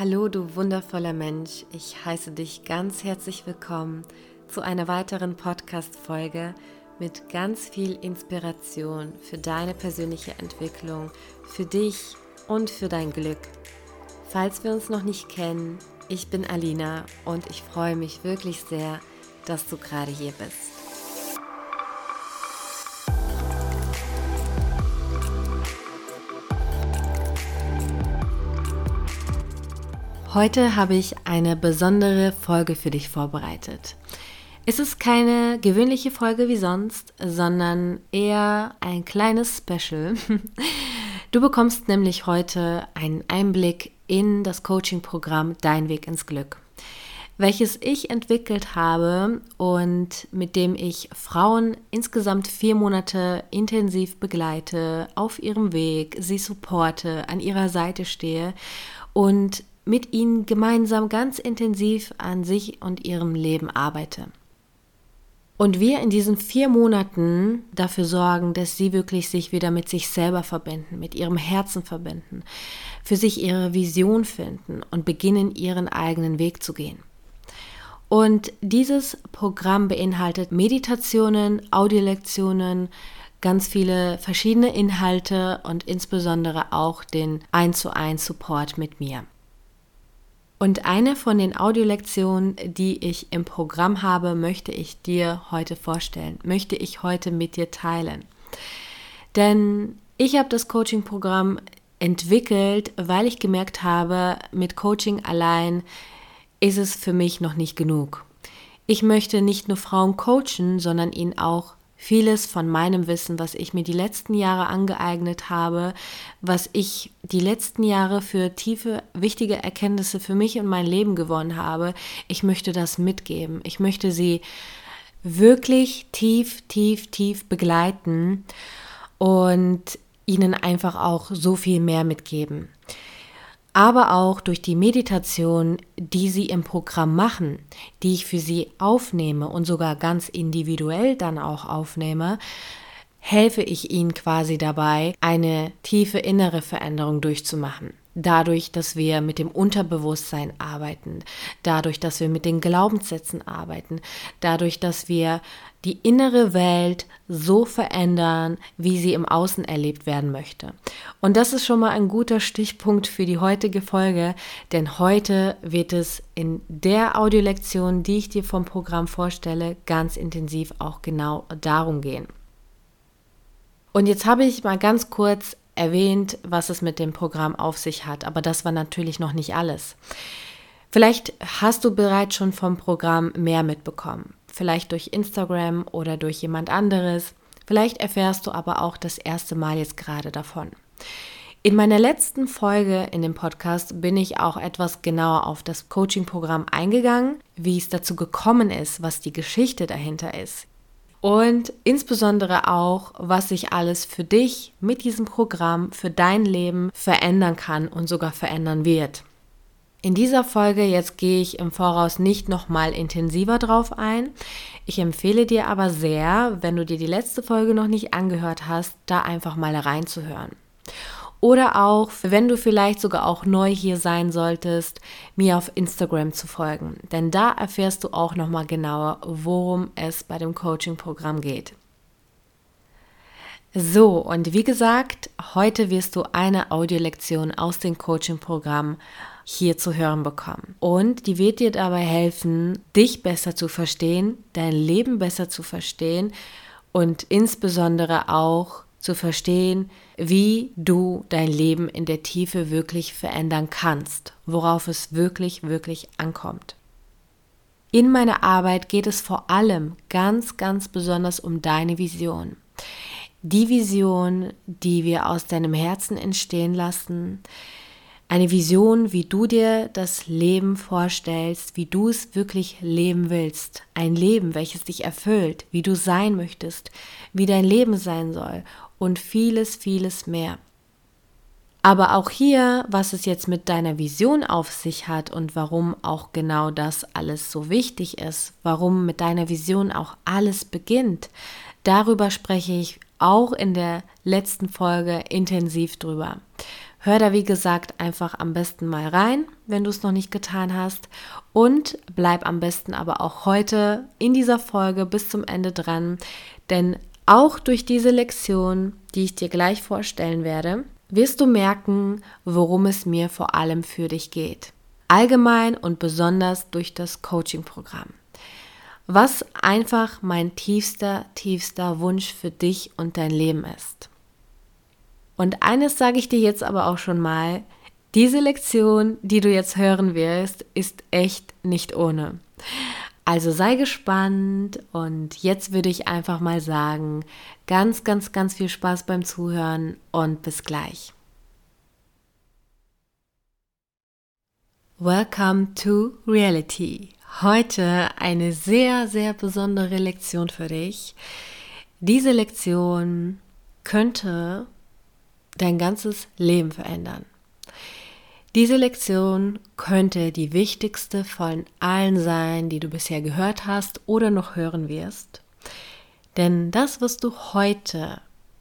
Hallo, du wundervoller Mensch. Ich heiße dich ganz herzlich willkommen zu einer weiteren Podcast-Folge mit ganz viel Inspiration für deine persönliche Entwicklung, für dich und für dein Glück. Falls wir uns noch nicht kennen, ich bin Alina und ich freue mich wirklich sehr, dass du gerade hier bist. Heute habe ich eine besondere Folge für dich vorbereitet. Es ist keine gewöhnliche Folge wie sonst, sondern eher ein kleines Special. Du bekommst nämlich heute einen Einblick in das Coaching-Programm Dein Weg ins Glück, welches ich entwickelt habe und mit dem ich Frauen insgesamt vier Monate intensiv begleite, auf ihrem Weg, sie supporte, an ihrer Seite stehe und mit ihnen gemeinsam ganz intensiv an sich und ihrem Leben arbeite. Und wir in diesen vier Monaten dafür sorgen, dass sie wirklich sich wieder mit sich selber verbinden, mit ihrem Herzen verbinden, für sich ihre Vision finden und beginnen, ihren eigenen Weg zu gehen. Und dieses Programm beinhaltet Meditationen, Audiolektionen, ganz viele verschiedene Inhalte und insbesondere auch den 1 zu 1 Support mit mir. Und eine von den Audiolektionen, die ich im Programm habe, möchte ich dir heute vorstellen, möchte ich heute mit dir teilen. Denn ich habe das Coaching-Programm entwickelt, weil ich gemerkt habe, mit Coaching allein ist es für mich noch nicht genug. Ich möchte nicht nur Frauen coachen, sondern ihnen auch vieles von meinem Wissen, was ich mir die letzten Jahre angeeignet habe, was ich die letzten Jahre für tiefe, wichtige Erkenntnisse für mich und mein Leben gewonnen habe, ich möchte das mitgeben. Ich möchte sie wirklich tief, tief, tief begleiten und ihnen einfach auch so viel mehr mitgeben aber auch durch die Meditation, die sie im Programm machen, die ich für sie aufnehme und sogar ganz individuell dann auch aufnehme, helfe ich ihnen quasi dabei, eine tiefe innere Veränderung durchzumachen. Dadurch, dass wir mit dem Unterbewusstsein arbeiten, dadurch, dass wir mit den Glaubenssätzen arbeiten, dadurch, dass wir die innere Welt so verändern, wie sie im Außen erlebt werden möchte. Und das ist schon mal ein guter Stichpunkt für die heutige Folge, denn heute wird es in der Audiolektion, die ich dir vom Programm vorstelle, ganz intensiv auch genau darum gehen. Und jetzt habe ich mal ganz kurz erwähnt, was es mit dem Programm auf sich hat, aber das war natürlich noch nicht alles. Vielleicht hast du bereits schon vom Programm mehr mitbekommen vielleicht durch Instagram oder durch jemand anderes. Vielleicht erfährst du aber auch das erste Mal jetzt gerade davon. In meiner letzten Folge in dem Podcast bin ich auch etwas genauer auf das Coaching-Programm eingegangen, wie es dazu gekommen ist, was die Geschichte dahinter ist. Und insbesondere auch, was sich alles für dich mit diesem Programm, für dein Leben verändern kann und sogar verändern wird. In dieser Folge jetzt gehe ich im Voraus nicht nochmal intensiver drauf ein. Ich empfehle dir aber sehr, wenn du dir die letzte Folge noch nicht angehört hast, da einfach mal reinzuhören. Oder auch, wenn du vielleicht sogar auch neu hier sein solltest, mir auf Instagram zu folgen. Denn da erfährst du auch nochmal genauer, worum es bei dem Coaching-Programm geht. So, und wie gesagt, heute wirst du eine Audiolektion aus dem Coaching-Programm hier zu hören bekommen. Und die wird dir dabei helfen, dich besser zu verstehen, dein Leben besser zu verstehen und insbesondere auch zu verstehen, wie du dein Leben in der Tiefe wirklich verändern kannst, worauf es wirklich, wirklich ankommt. In meiner Arbeit geht es vor allem ganz, ganz besonders um deine Vision. Die Vision, die wir aus deinem Herzen entstehen lassen, eine Vision, wie du dir das Leben vorstellst, wie du es wirklich leben willst. Ein Leben, welches dich erfüllt, wie du sein möchtest, wie dein Leben sein soll und vieles, vieles mehr. Aber auch hier, was es jetzt mit deiner Vision auf sich hat und warum auch genau das alles so wichtig ist, warum mit deiner Vision auch alles beginnt, darüber spreche ich auch in der letzten Folge intensiv drüber. Hör da wie gesagt einfach am besten mal rein, wenn du es noch nicht getan hast. Und bleib am besten aber auch heute in dieser Folge bis zum Ende dran, denn auch durch diese Lektion, die ich dir gleich vorstellen werde, wirst du merken, worum es mir vor allem für dich geht. Allgemein und besonders durch das Coaching-Programm. Was einfach mein tiefster, tiefster Wunsch für dich und dein Leben ist. Und eines sage ich dir jetzt aber auch schon mal, diese Lektion, die du jetzt hören wirst, ist echt nicht ohne. Also sei gespannt und jetzt würde ich einfach mal sagen, ganz, ganz, ganz viel Spaß beim Zuhören und bis gleich. Welcome to Reality. Heute eine sehr, sehr besondere Lektion für dich. Diese Lektion könnte dein ganzes Leben verändern. Diese Lektion könnte die wichtigste von allen sein, die du bisher gehört hast oder noch hören wirst. Denn das, was du heute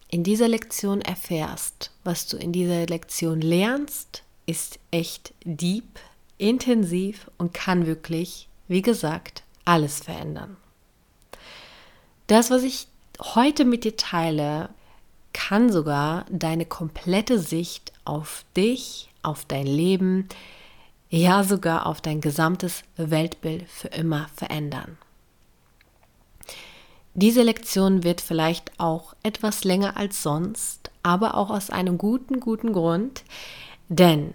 in dieser Lektion erfährst, was du in dieser Lektion lernst, ist echt deep, intensiv und kann wirklich, wie gesagt, alles verändern. Das, was ich heute mit dir teile, kann sogar deine komplette Sicht auf dich, auf dein Leben, ja sogar auf dein gesamtes Weltbild für immer verändern. Diese Lektion wird vielleicht auch etwas länger als sonst, aber auch aus einem guten, guten Grund, denn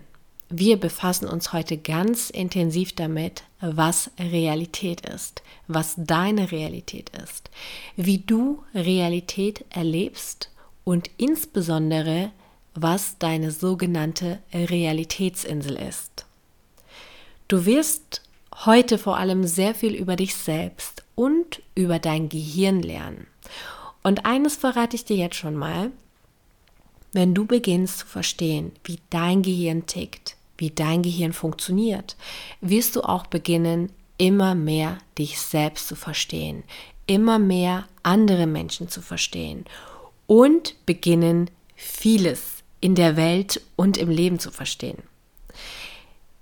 wir befassen uns heute ganz intensiv damit, was Realität ist, was deine Realität ist, wie du Realität erlebst und insbesondere, was deine sogenannte Realitätsinsel ist. Du wirst heute vor allem sehr viel über dich selbst und über dein Gehirn lernen. Und eines verrate ich dir jetzt schon mal. Wenn du beginnst zu verstehen, wie dein Gehirn tickt, wie dein Gehirn funktioniert, wirst du auch beginnen, immer mehr dich selbst zu verstehen, immer mehr andere Menschen zu verstehen und beginnen, vieles in der Welt und im Leben zu verstehen.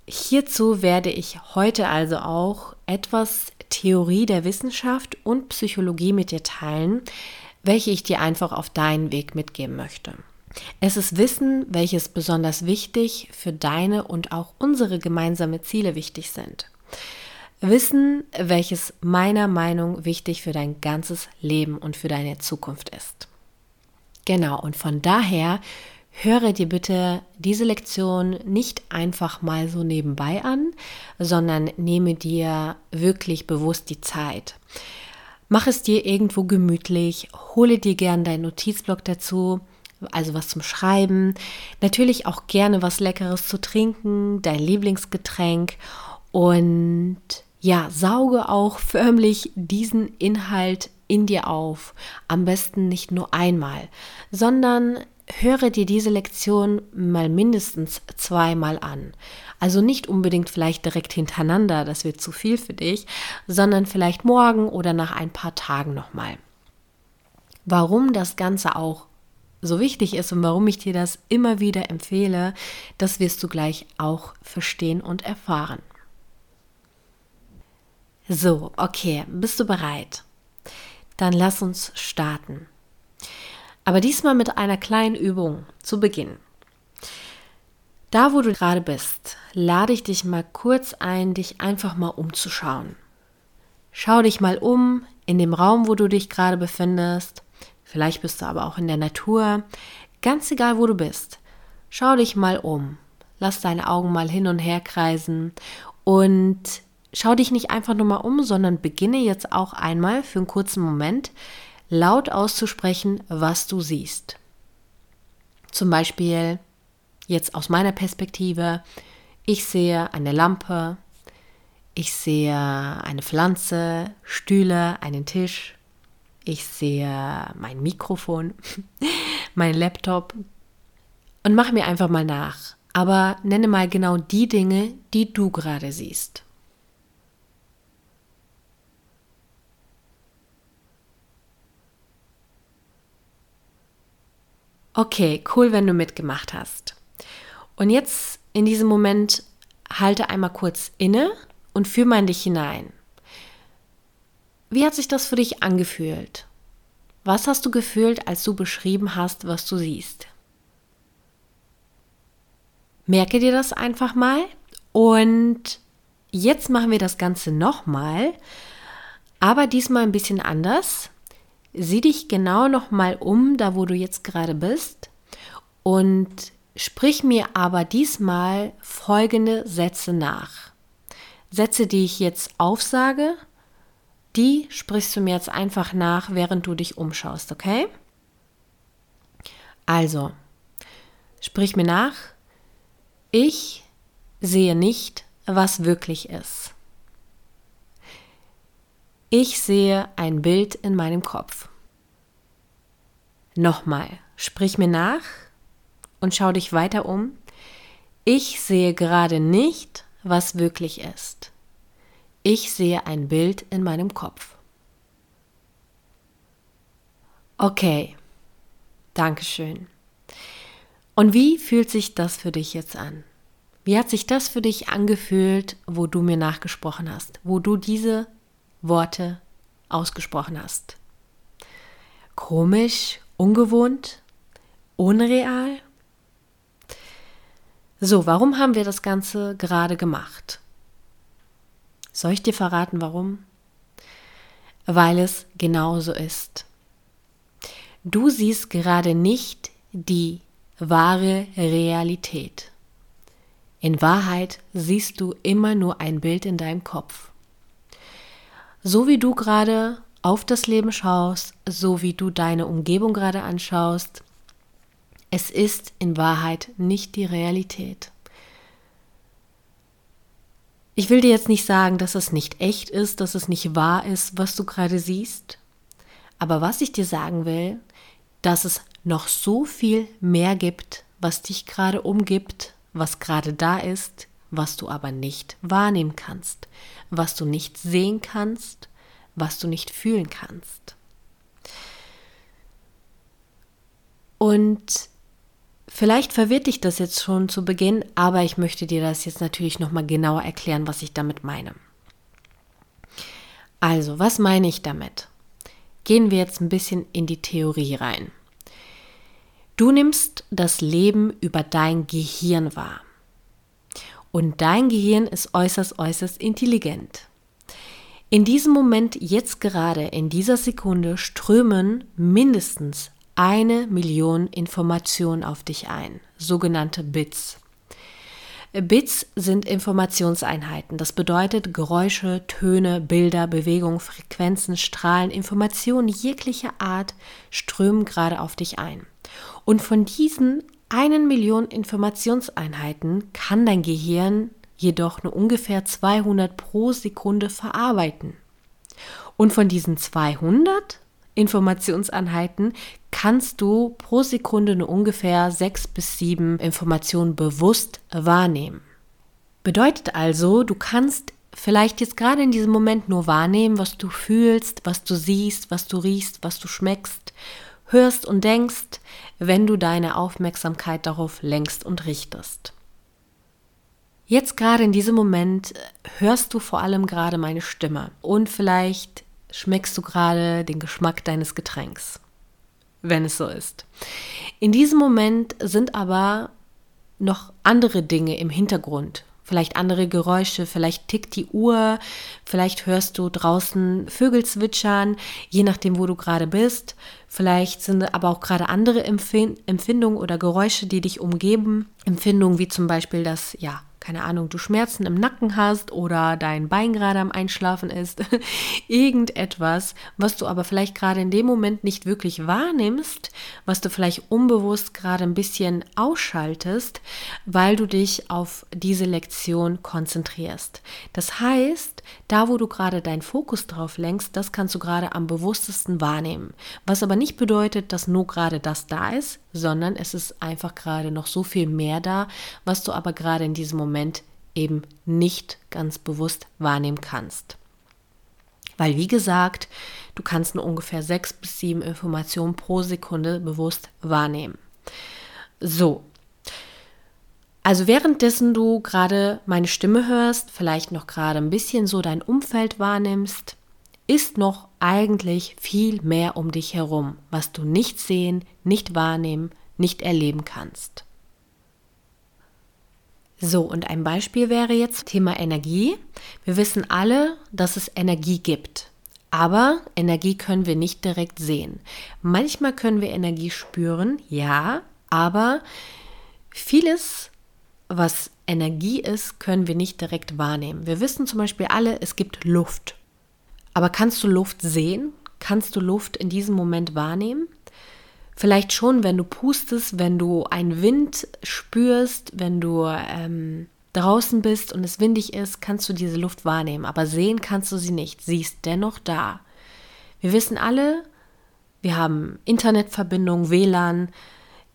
Hierzu werde ich heute also auch etwas Theorie der Wissenschaft und Psychologie mit dir teilen, welche ich dir einfach auf deinen Weg mitgeben möchte. Es ist Wissen, welches besonders wichtig für deine und auch unsere gemeinsame Ziele wichtig sind. Wissen, welches meiner Meinung wichtig für dein ganzes Leben und für deine Zukunft ist. Genau, und von daher höre dir bitte diese Lektion nicht einfach mal so nebenbei an, sondern nehme dir wirklich bewusst die Zeit. Mach es dir irgendwo gemütlich, hole dir gern deinen Notizblock dazu, also was zum Schreiben, natürlich auch gerne was Leckeres zu trinken, dein Lieblingsgetränk und ja, sauge auch förmlich diesen Inhalt in dir auf. Am besten nicht nur einmal, sondern höre dir diese Lektion mal mindestens zweimal an. Also nicht unbedingt vielleicht direkt hintereinander, das wird zu viel für dich, sondern vielleicht morgen oder nach ein paar Tagen nochmal. Warum das Ganze auch so wichtig ist und warum ich dir das immer wieder empfehle, das wirst du gleich auch verstehen und erfahren. So, okay, bist du bereit? Dann lass uns starten. Aber diesmal mit einer kleinen Übung zu Beginn. Da, wo du gerade bist, lade ich dich mal kurz ein, dich einfach mal umzuschauen. Schau dich mal um in dem Raum, wo du dich gerade befindest. Vielleicht bist du aber auch in der Natur. Ganz egal, wo du bist. Schau dich mal um. Lass deine Augen mal hin und her kreisen und schau dich nicht einfach nur mal um, sondern beginne jetzt auch einmal für einen kurzen Moment laut auszusprechen, was du siehst. Zum Beispiel jetzt aus meiner Perspektive, ich sehe eine Lampe, ich sehe eine Pflanze, Stühle, einen Tisch, ich sehe mein Mikrofon, mein Laptop und mach mir einfach mal nach. Aber nenne mal genau die Dinge, die du gerade siehst. Okay, cool, wenn du mitgemacht hast. Und jetzt in diesem Moment halte einmal kurz inne und fühl mal in dich hinein. Wie hat sich das für dich angefühlt? Was hast du gefühlt, als du beschrieben hast, was du siehst? Merke dir das einfach mal und jetzt machen wir das Ganze nochmal, aber diesmal ein bisschen anders. Sieh dich genau nochmal um, da wo du jetzt gerade bist und sprich mir aber diesmal folgende Sätze nach. Sätze, die ich jetzt aufsage, die sprichst du mir jetzt einfach nach, während du dich umschaust, okay? Also, sprich mir nach. Ich sehe nicht, was wirklich ist. Ich sehe ein Bild in meinem Kopf. Nochmal, sprich mir nach und schau dich weiter um. Ich sehe gerade nicht, was wirklich ist. Ich sehe ein Bild in meinem Kopf. Okay, Dankeschön. Und wie fühlt sich das für dich jetzt an? Wie hat sich das für dich angefühlt, wo du mir nachgesprochen hast, wo du diese Worte ausgesprochen hast? Komisch, ungewohnt, unreal? So, warum haben wir das Ganze gerade gemacht? Soll ich dir verraten, warum? Weil es genauso ist. Du siehst gerade nicht die wahre Realität. In Wahrheit siehst du immer nur ein Bild in deinem Kopf. So wie du gerade auf das Leben schaust, so wie du deine Umgebung gerade anschaust, es ist in Wahrheit nicht die Realität. Ich will dir jetzt nicht sagen, dass es nicht echt ist, dass es nicht wahr ist, was du gerade siehst. Aber was ich dir sagen will, dass es noch so viel mehr gibt, was dich gerade umgibt, was gerade da ist, was du aber nicht wahrnehmen kannst, was du nicht sehen kannst, was du nicht fühlen kannst. Und Vielleicht verwirrt dich das jetzt schon zu Beginn, aber ich möchte dir das jetzt natürlich nochmal genauer erklären, was ich damit meine. Also, was meine ich damit? Gehen wir jetzt ein bisschen in die Theorie rein. Du nimmst das Leben über dein Gehirn wahr. Und dein Gehirn ist äußerst, äußerst intelligent. In diesem Moment, jetzt gerade, in dieser Sekunde, strömen mindestens eine Million Informationen auf dich ein, sogenannte Bits. Bits sind Informationseinheiten. Das bedeutet Geräusche, Töne, Bilder, Bewegungen, Frequenzen, Strahlen, Informationen jeglicher Art strömen gerade auf dich ein. Und von diesen einen Million Informationseinheiten kann dein Gehirn jedoch nur ungefähr 200 pro Sekunde verarbeiten. Und von diesen 200 Informationseinheiten kannst du pro Sekunde nur ungefähr sechs bis sieben Informationen bewusst wahrnehmen. Bedeutet also, du kannst vielleicht jetzt gerade in diesem Moment nur wahrnehmen, was du fühlst, was du siehst, was du riechst, was du schmeckst, hörst und denkst, wenn du deine Aufmerksamkeit darauf lenkst und richtest. Jetzt gerade in diesem Moment hörst du vor allem gerade meine Stimme und vielleicht schmeckst du gerade den Geschmack deines Getränks, wenn es so ist. In diesem Moment sind aber noch andere Dinge im Hintergrund. Vielleicht andere Geräusche, vielleicht tickt die Uhr, vielleicht hörst du draußen Vögel zwitschern, je nachdem, wo du gerade bist. Vielleicht sind aber auch gerade andere Empfindungen oder Geräusche, die dich umgeben. Empfindungen wie zum Beispiel das, ja, keine Ahnung, du Schmerzen im Nacken hast oder dein Bein gerade am Einschlafen ist, irgendetwas, was du aber vielleicht gerade in dem Moment nicht wirklich wahrnimmst, was du vielleicht unbewusst gerade ein bisschen ausschaltest, weil du dich auf diese Lektion konzentrierst. Das heißt, da wo du gerade deinen Fokus drauf lenkst, das kannst du gerade am bewusstesten wahrnehmen. Was aber nicht bedeutet, dass nur gerade das da ist, sondern es ist einfach gerade noch so viel mehr da, was du aber gerade in diesem Moment eben nicht ganz bewusst wahrnehmen kannst. Weil, wie gesagt, du kannst nur ungefähr sechs bis sieben Informationen pro Sekunde bewusst wahrnehmen. So. Also währenddessen du gerade meine Stimme hörst, vielleicht noch gerade ein bisschen so dein Umfeld wahrnimmst, ist noch eigentlich viel mehr um dich herum, was du nicht sehen, nicht wahrnehmen, nicht erleben kannst. So, und ein Beispiel wäre jetzt Thema Energie. Wir wissen alle, dass es Energie gibt. Aber Energie können wir nicht direkt sehen. Manchmal können wir Energie spüren, ja, aber vieles was Energie ist, können wir nicht direkt wahrnehmen. Wir wissen zum Beispiel alle, es gibt Luft. Aber kannst du Luft sehen? Kannst du Luft in diesem Moment wahrnehmen? Vielleicht schon, wenn du pustest, wenn du einen Wind spürst, wenn du ähm, draußen bist und es windig ist, kannst du diese Luft wahrnehmen. Aber sehen kannst du sie nicht. Sie ist dennoch da. Wir wissen alle, wir haben Internetverbindung, WLAN,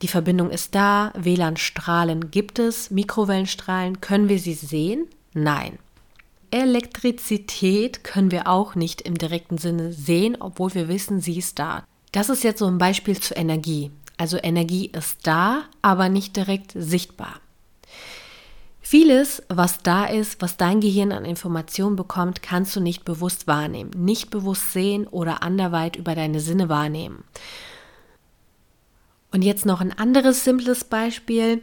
die Verbindung ist da, WLAN-Strahlen gibt es, Mikrowellenstrahlen, können wir sie sehen? Nein. Elektrizität können wir auch nicht im direkten Sinne sehen, obwohl wir wissen, sie ist da. Das ist jetzt so ein Beispiel zur Energie. Also Energie ist da, aber nicht direkt sichtbar. Vieles, was da ist, was dein Gehirn an Informationen bekommt, kannst du nicht bewusst wahrnehmen, nicht bewusst sehen oder anderweit über deine Sinne wahrnehmen. Und jetzt noch ein anderes simples Beispiel.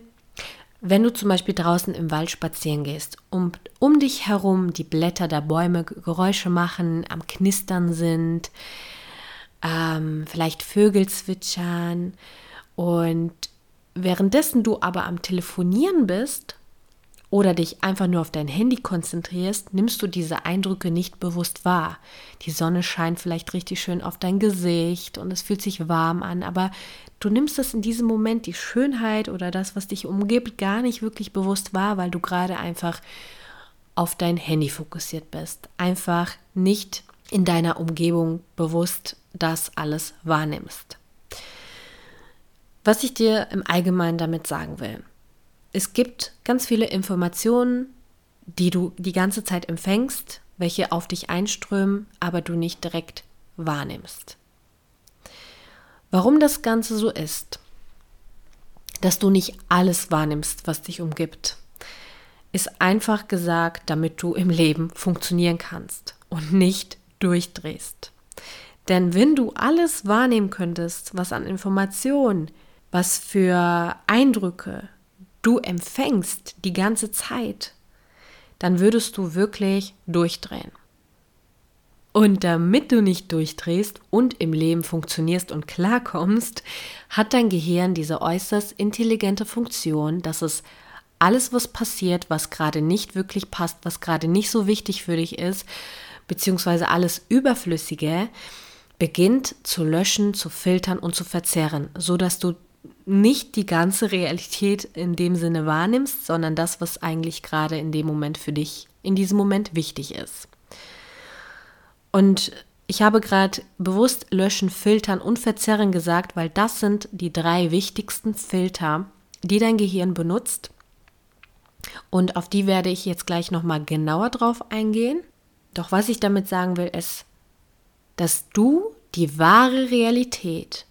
Wenn du zum Beispiel draußen im Wald spazieren gehst und um dich herum die Blätter der Bäume Geräusche machen, am Knistern sind, ähm, vielleicht Vögel zwitschern und währenddessen du aber am Telefonieren bist oder dich einfach nur auf dein Handy konzentrierst, nimmst du diese Eindrücke nicht bewusst wahr. Die Sonne scheint vielleicht richtig schön auf dein Gesicht und es fühlt sich warm an, aber du nimmst das in diesem Moment, die Schönheit oder das, was dich umgibt, gar nicht wirklich bewusst wahr, weil du gerade einfach auf dein Handy fokussiert bist. Einfach nicht in deiner Umgebung bewusst das alles wahrnimmst. Was ich dir im Allgemeinen damit sagen will es gibt ganz viele Informationen, die du die ganze Zeit empfängst, welche auf dich einströmen, aber du nicht direkt wahrnimmst. Warum das Ganze so ist, dass du nicht alles wahrnimmst, was dich umgibt, ist einfach gesagt, damit du im Leben funktionieren kannst und nicht durchdrehst. Denn wenn du alles wahrnehmen könntest, was an Informationen, was für Eindrücke, du empfängst die ganze Zeit, dann würdest du wirklich durchdrehen. Und damit du nicht durchdrehst und im Leben funktionierst und klarkommst, hat dein Gehirn diese äußerst intelligente Funktion, dass es alles, was passiert, was gerade nicht wirklich passt, was gerade nicht so wichtig für dich ist, beziehungsweise alles Überflüssige, beginnt zu löschen, zu filtern und zu verzerren, sodass du nicht die ganze Realität in dem Sinne wahrnimmst, sondern das, was eigentlich gerade in dem Moment für dich in diesem Moment wichtig ist. Und ich habe gerade bewusst löschen, filtern und verzerren gesagt, weil das sind die drei wichtigsten Filter, die dein Gehirn benutzt. Und auf die werde ich jetzt gleich nochmal genauer drauf eingehen. Doch was ich damit sagen will, ist, dass du die wahre Realität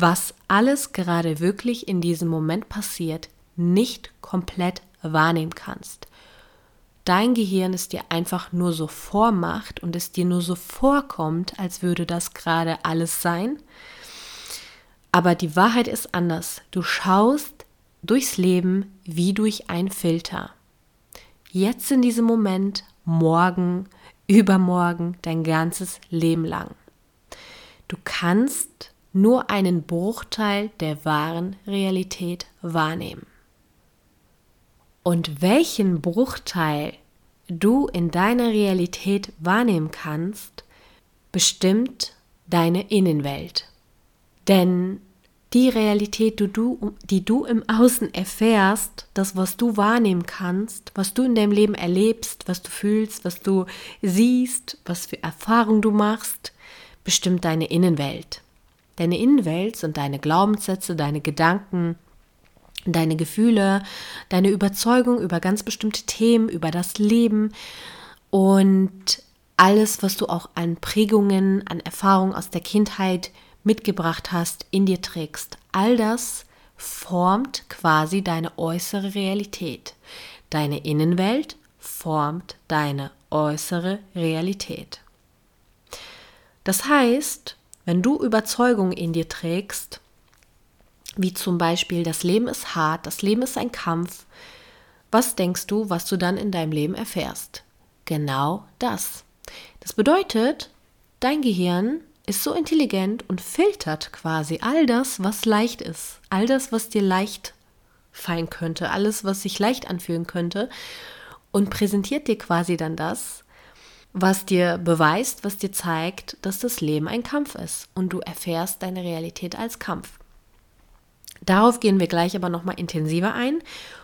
was alles gerade wirklich in diesem Moment passiert, nicht komplett wahrnehmen kannst. Dein Gehirn es dir einfach nur so vormacht und es dir nur so vorkommt, als würde das gerade alles sein. Aber die Wahrheit ist anders. Du schaust durchs Leben wie durch ein Filter. Jetzt in diesem Moment, morgen, übermorgen, dein ganzes Leben lang. Du kannst nur einen Bruchteil der wahren Realität wahrnehmen. Und welchen Bruchteil du in deiner Realität wahrnehmen kannst, bestimmt deine Innenwelt. Denn die Realität, die du, die du im Außen erfährst, das, was du wahrnehmen kannst, was du in deinem Leben erlebst, was du fühlst, was du siehst, was für Erfahrungen du machst, bestimmt deine Innenwelt. Deine Innenwelt sind deine Glaubenssätze, deine Gedanken, deine Gefühle, deine Überzeugung über ganz bestimmte Themen, über das Leben und alles, was du auch an Prägungen, an Erfahrungen aus der Kindheit mitgebracht hast, in dir trägst. All das formt quasi deine äußere Realität. Deine Innenwelt formt deine äußere Realität. Das heißt, wenn du Überzeugungen in dir trägst, wie zum Beispiel das Leben ist hart, das Leben ist ein Kampf, was denkst du, was du dann in deinem Leben erfährst? Genau das. Das bedeutet, dein Gehirn ist so intelligent und filtert quasi all das, was leicht ist, all das, was dir leicht fallen könnte, alles, was sich leicht anfühlen könnte und präsentiert dir quasi dann das, was dir beweist, was dir zeigt, dass das Leben ein Kampf ist und du erfährst deine Realität als Kampf. Darauf gehen wir gleich aber nochmal intensiver ein.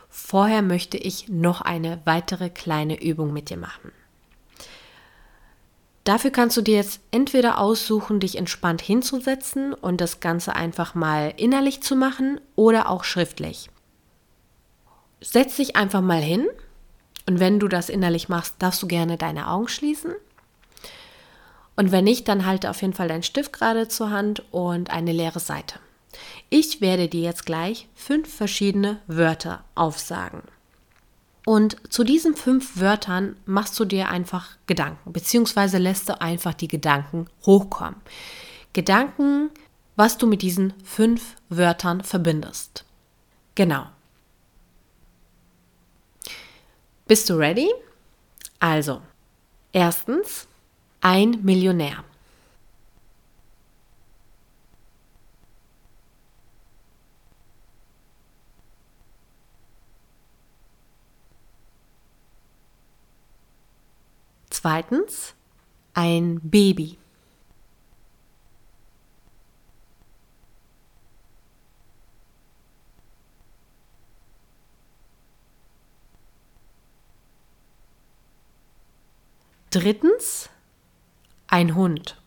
Vorher möchte ich noch eine weitere kleine Übung mit dir machen. Dafür kannst du dir jetzt entweder aussuchen, dich entspannt hinzusetzen und das Ganze einfach mal innerlich zu machen oder auch schriftlich. Setz dich einfach mal hin und wenn du das innerlich machst, darfst du gerne deine Augen schließen. Und wenn nicht, dann halte auf jeden Fall deinen Stift gerade zur Hand und eine leere Seite. Ich werde dir jetzt gleich fünf verschiedene Wörter aufsagen. Und zu diesen fünf Wörtern machst du dir einfach Gedanken, beziehungsweise lässt du einfach die Gedanken hochkommen. Gedanken, was du mit diesen fünf Wörtern verbindest. Genau. Bist du ready? Also, erstens, ein Millionär. Zweitens ein Baby. Drittens ein Hund.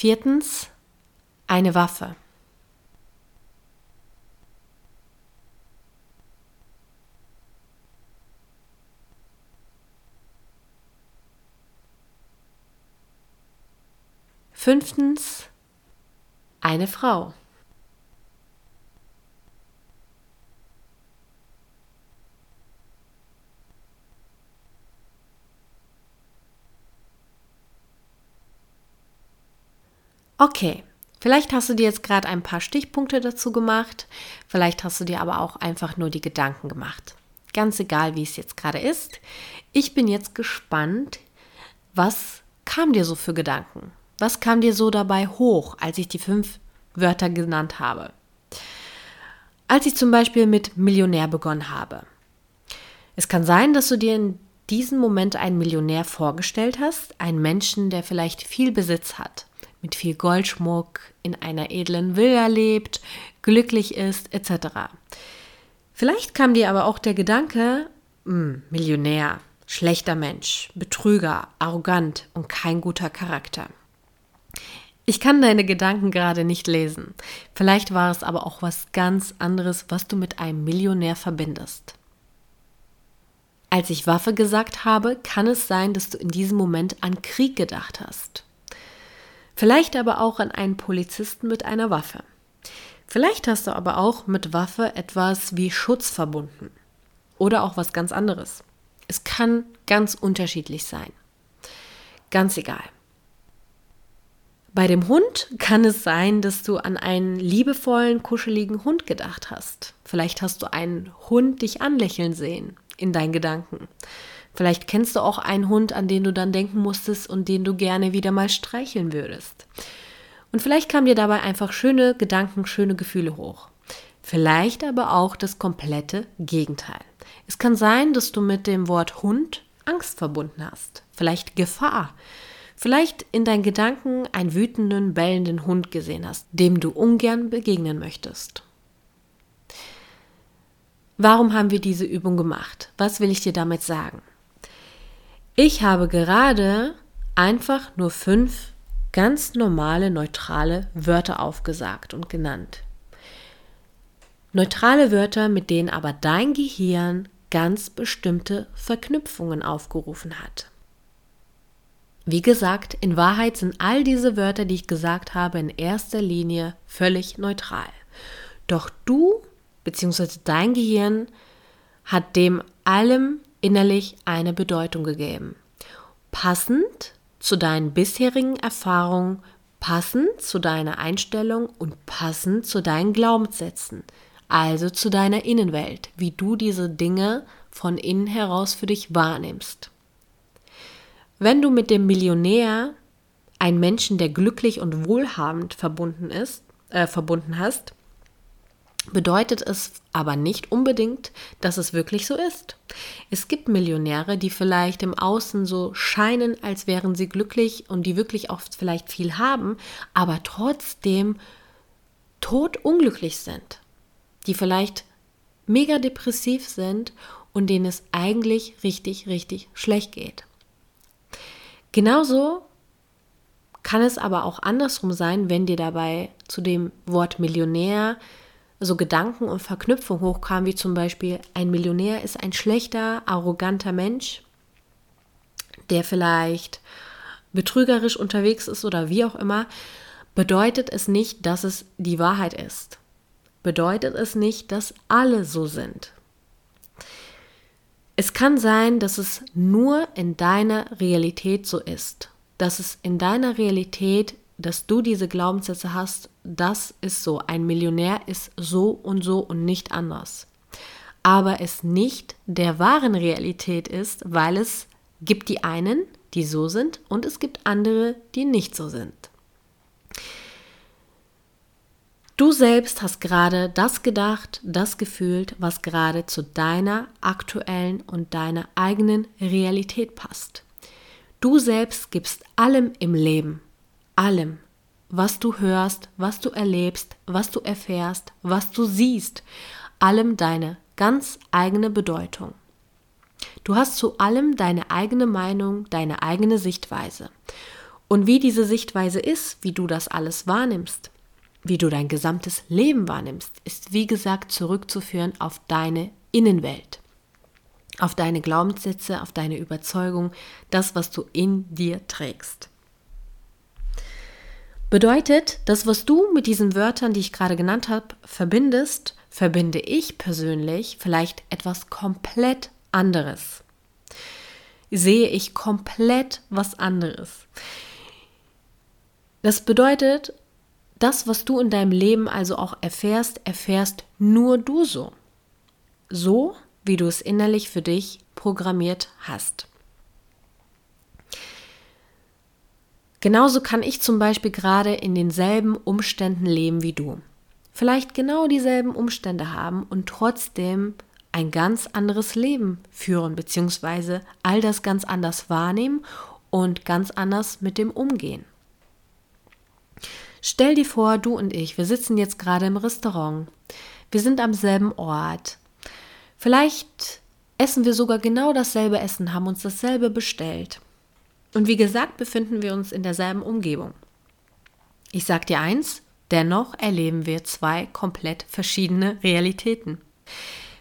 Viertens, eine Waffe. Fünftens, eine Frau. Okay, vielleicht hast du dir jetzt gerade ein paar Stichpunkte dazu gemacht, vielleicht hast du dir aber auch einfach nur die Gedanken gemacht. Ganz egal, wie es jetzt gerade ist. Ich bin jetzt gespannt, was kam dir so für Gedanken? Was kam dir so dabei hoch, als ich die fünf Wörter genannt habe? Als ich zum Beispiel mit Millionär begonnen habe. Es kann sein, dass du dir in diesem Moment einen Millionär vorgestellt hast, einen Menschen, der vielleicht viel Besitz hat mit viel Goldschmuck in einer edlen Villa lebt, glücklich ist, etc. Vielleicht kam dir aber auch der Gedanke, mh, hm, Millionär, schlechter Mensch, Betrüger, arrogant und kein guter Charakter. Ich kann deine Gedanken gerade nicht lesen. Vielleicht war es aber auch was ganz anderes, was du mit einem Millionär verbindest. Als ich Waffe gesagt habe, kann es sein, dass du in diesem Moment an Krieg gedacht hast. Vielleicht aber auch an einen Polizisten mit einer Waffe. Vielleicht hast du aber auch mit Waffe etwas wie Schutz verbunden. Oder auch was ganz anderes. Es kann ganz unterschiedlich sein. Ganz egal. Bei dem Hund kann es sein, dass du an einen liebevollen, kuscheligen Hund gedacht hast. Vielleicht hast du einen Hund dich anlächeln sehen in deinen Gedanken. Vielleicht kennst du auch einen Hund, an den du dann denken musstest und den du gerne wieder mal streicheln würdest. Und vielleicht kamen dir dabei einfach schöne Gedanken, schöne Gefühle hoch. Vielleicht aber auch das komplette Gegenteil. Es kann sein, dass du mit dem Wort Hund Angst verbunden hast, vielleicht Gefahr, vielleicht in deinen Gedanken einen wütenden, bellenden Hund gesehen hast, dem du ungern begegnen möchtest. Warum haben wir diese Übung gemacht? Was will ich dir damit sagen? Ich habe gerade einfach nur fünf ganz normale, neutrale Wörter aufgesagt und genannt. Neutrale Wörter, mit denen aber dein Gehirn ganz bestimmte Verknüpfungen aufgerufen hat. Wie gesagt, in Wahrheit sind all diese Wörter, die ich gesagt habe, in erster Linie völlig neutral. Doch du bzw. dein Gehirn hat dem allem innerlich eine Bedeutung gegeben. Passend zu deinen bisherigen Erfahrungen, passend zu deiner Einstellung und passend zu deinen Glaubenssätzen, also zu deiner Innenwelt, wie du diese Dinge von innen heraus für dich wahrnimmst. Wenn du mit dem Millionär einen Menschen, der glücklich und wohlhabend verbunden ist, äh, verbunden hast, bedeutet es aber nicht unbedingt, dass es wirklich so ist. Es gibt Millionäre, die vielleicht im Außen so scheinen, als wären sie glücklich und die wirklich auch vielleicht viel haben, aber trotzdem todunglücklich sind, die vielleicht mega depressiv sind und denen es eigentlich richtig, richtig schlecht geht. Genauso kann es aber auch andersrum sein, wenn dir dabei zu dem Wort Millionär so Gedanken und Verknüpfungen hochkamen, wie zum Beispiel, ein Millionär ist ein schlechter, arroganter Mensch, der vielleicht betrügerisch unterwegs ist oder wie auch immer, bedeutet es nicht, dass es die Wahrheit ist. Bedeutet es nicht, dass alle so sind. Es kann sein, dass es nur in deiner Realität so ist, dass es in deiner Realität dass du diese Glaubenssätze hast, das ist so, ein Millionär ist so und so und nicht anders. Aber es nicht der wahren Realität ist, weil es gibt die einen, die so sind und es gibt andere, die nicht so sind. Du selbst hast gerade das gedacht, das gefühlt, was gerade zu deiner aktuellen und deiner eigenen Realität passt. Du selbst gibst allem im Leben allem, was du hörst, was du erlebst, was du erfährst, was du siehst, allem deine ganz eigene Bedeutung. Du hast zu allem deine eigene Meinung, deine eigene Sichtweise. Und wie diese Sichtweise ist, wie du das alles wahrnimmst, wie du dein gesamtes Leben wahrnimmst, ist wie gesagt zurückzuführen auf deine Innenwelt, auf deine Glaubenssätze, auf deine Überzeugung, das, was du in dir trägst. Bedeutet, das, was du mit diesen Wörtern, die ich gerade genannt habe, verbindest, verbinde ich persönlich vielleicht etwas komplett anderes. Sehe ich komplett was anderes. Das bedeutet, das, was du in deinem Leben also auch erfährst, erfährst nur du so. So, wie du es innerlich für dich programmiert hast. Genauso kann ich zum Beispiel gerade in denselben Umständen leben wie du. Vielleicht genau dieselben Umstände haben und trotzdem ein ganz anderes Leben führen, beziehungsweise all das ganz anders wahrnehmen und ganz anders mit dem umgehen. Stell dir vor, du und ich, wir sitzen jetzt gerade im Restaurant. Wir sind am selben Ort. Vielleicht essen wir sogar genau dasselbe Essen, haben uns dasselbe bestellt. Und wie gesagt, befinden wir uns in derselben Umgebung. Ich sag dir eins, dennoch erleben wir zwei komplett verschiedene Realitäten.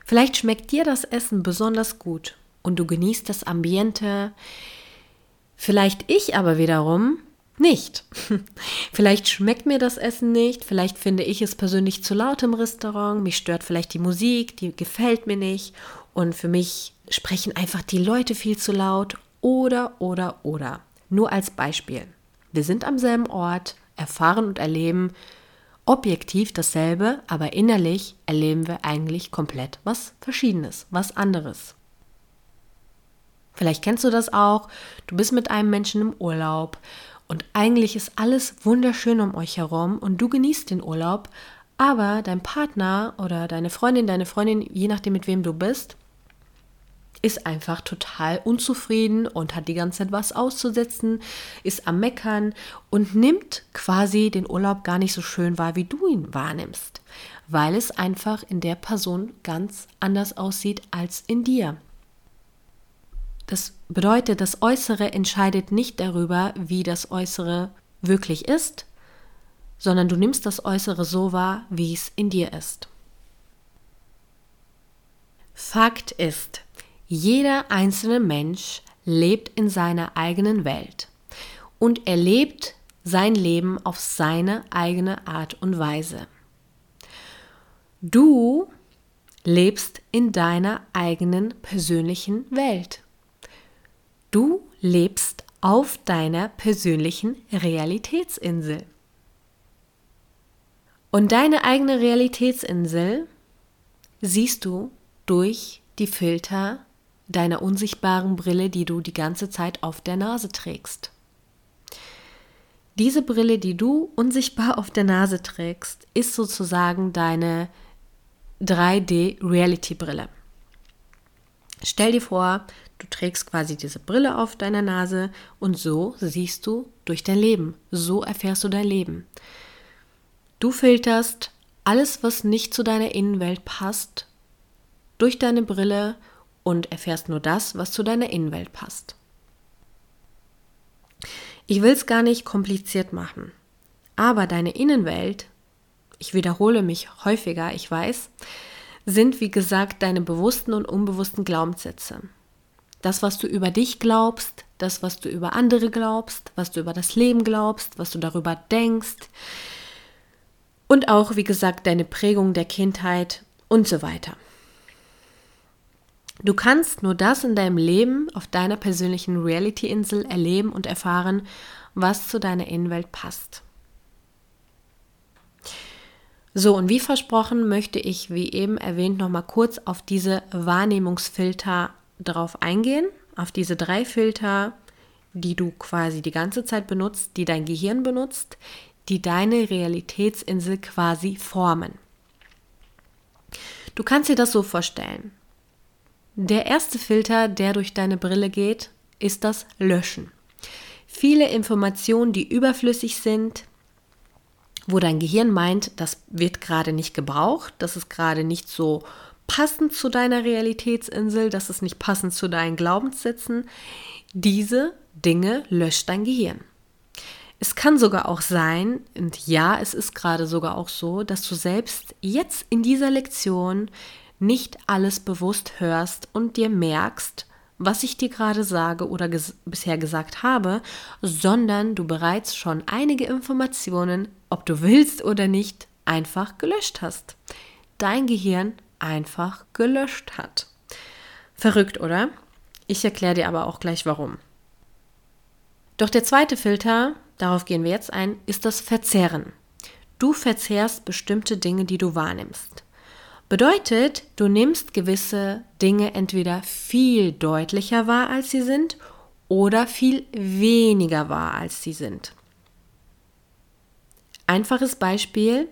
Vielleicht schmeckt dir das Essen besonders gut und du genießt das Ambiente. Vielleicht ich aber wiederum nicht. vielleicht schmeckt mir das Essen nicht, vielleicht finde ich es persönlich zu laut im Restaurant, mich stört vielleicht die Musik, die gefällt mir nicht und für mich sprechen einfach die Leute viel zu laut oder, oder, oder. Nur als Beispiel. Wir sind am selben Ort, erfahren und erleben objektiv dasselbe, aber innerlich erleben wir eigentlich komplett was Verschiedenes, was anderes. Vielleicht kennst du das auch. Du bist mit einem Menschen im Urlaub und eigentlich ist alles wunderschön um euch herum und du genießt den Urlaub, aber dein Partner oder deine Freundin, deine Freundin, je nachdem mit wem du bist, ist einfach total unzufrieden und hat die ganze Zeit was auszusetzen, ist am Meckern und nimmt quasi den Urlaub gar nicht so schön wahr, wie du ihn wahrnimmst, weil es einfach in der Person ganz anders aussieht als in dir. Das bedeutet, das Äußere entscheidet nicht darüber, wie das Äußere wirklich ist, sondern du nimmst das Äußere so wahr, wie es in dir ist. Fakt ist, jeder einzelne Mensch lebt in seiner eigenen Welt und er lebt sein Leben auf seine eigene Art und Weise. Du lebst in deiner eigenen persönlichen Welt. Du lebst auf deiner persönlichen Realitätsinsel. Und deine eigene Realitätsinsel siehst du durch die Filter deiner unsichtbaren Brille, die du die ganze Zeit auf der Nase trägst. Diese Brille, die du unsichtbar auf der Nase trägst, ist sozusagen deine 3D-Reality-Brille. Stell dir vor, du trägst quasi diese Brille auf deiner Nase und so siehst du durch dein Leben. So erfährst du dein Leben. Du filterst alles, was nicht zu deiner Innenwelt passt, durch deine Brille und erfährst nur das, was zu deiner Innenwelt passt. Ich will es gar nicht kompliziert machen, aber deine Innenwelt, ich wiederhole mich häufiger, ich weiß, sind wie gesagt deine bewussten und unbewussten Glaubenssätze. Das, was du über dich glaubst, das, was du über andere glaubst, was du über das Leben glaubst, was du darüber denkst und auch, wie gesagt, deine Prägung der Kindheit und so weiter. Du kannst nur das in deinem Leben auf deiner persönlichen Reality-Insel erleben und erfahren, was zu deiner Innenwelt passt. So, und wie versprochen möchte ich, wie eben erwähnt, nochmal kurz auf diese Wahrnehmungsfilter drauf eingehen, auf diese drei Filter, die du quasi die ganze Zeit benutzt, die dein Gehirn benutzt, die deine Realitätsinsel quasi formen. Du kannst dir das so vorstellen. Der erste Filter, der durch deine Brille geht, ist das Löschen. Viele Informationen, die überflüssig sind, wo dein Gehirn meint, das wird gerade nicht gebraucht, das ist gerade nicht so passend zu deiner Realitätsinsel, das ist nicht passend zu deinen Glaubenssätzen. Diese Dinge löscht dein Gehirn. Es kann sogar auch sein, und ja, es ist gerade sogar auch so, dass du selbst jetzt in dieser Lektion nicht alles bewusst hörst und dir merkst, was ich dir gerade sage oder ges bisher gesagt habe, sondern du bereits schon einige Informationen, ob du willst oder nicht, einfach gelöscht hast. Dein Gehirn einfach gelöscht hat. Verrückt, oder? Ich erkläre dir aber auch gleich warum. Doch der zweite Filter, darauf gehen wir jetzt ein, ist das Verzerren. Du verzehrst bestimmte Dinge, die du wahrnimmst. Bedeutet, du nimmst gewisse Dinge entweder viel deutlicher wahr, als sie sind, oder viel weniger wahr, als sie sind. Einfaches Beispiel,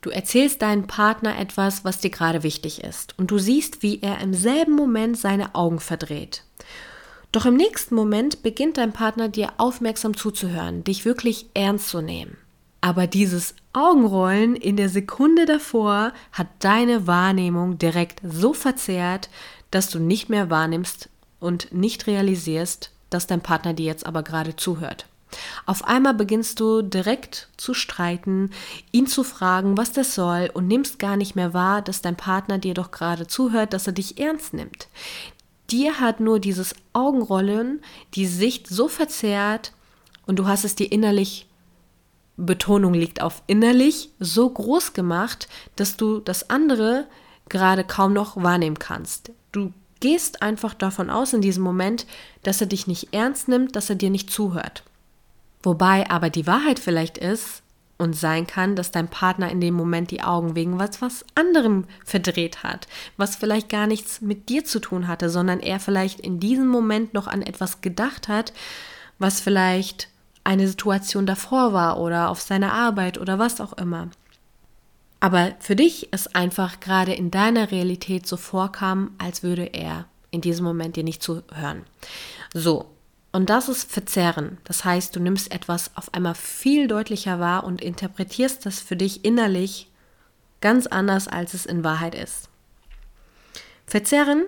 du erzählst deinem Partner etwas, was dir gerade wichtig ist, und du siehst, wie er im selben Moment seine Augen verdreht. Doch im nächsten Moment beginnt dein Partner dir aufmerksam zuzuhören, dich wirklich ernst zu nehmen. Aber dieses Augenrollen in der Sekunde davor hat deine Wahrnehmung direkt so verzerrt, dass du nicht mehr wahrnimmst und nicht realisierst, dass dein Partner dir jetzt aber gerade zuhört. Auf einmal beginnst du direkt zu streiten, ihn zu fragen, was das soll und nimmst gar nicht mehr wahr, dass dein Partner dir doch gerade zuhört, dass er dich ernst nimmt. Dir hat nur dieses Augenrollen die Sicht so verzerrt und du hast es dir innerlich Betonung liegt auf innerlich, so groß gemacht, dass du das andere gerade kaum noch wahrnehmen kannst. Du gehst einfach davon aus in diesem Moment, dass er dich nicht ernst nimmt, dass er dir nicht zuhört. Wobei aber die Wahrheit vielleicht ist und sein kann, dass dein Partner in dem Moment die Augen wegen was was anderem verdreht hat, was vielleicht gar nichts mit dir zu tun hatte, sondern er vielleicht in diesem Moment noch an etwas gedacht hat, was vielleicht eine Situation davor war oder auf seiner Arbeit oder was auch immer. Aber für dich es einfach gerade in deiner Realität so vorkam, als würde er in diesem Moment dir nicht zuhören. So, und das ist Verzerren. Das heißt, du nimmst etwas auf einmal viel deutlicher wahr und interpretierst das für dich innerlich ganz anders, als es in Wahrheit ist. Verzerren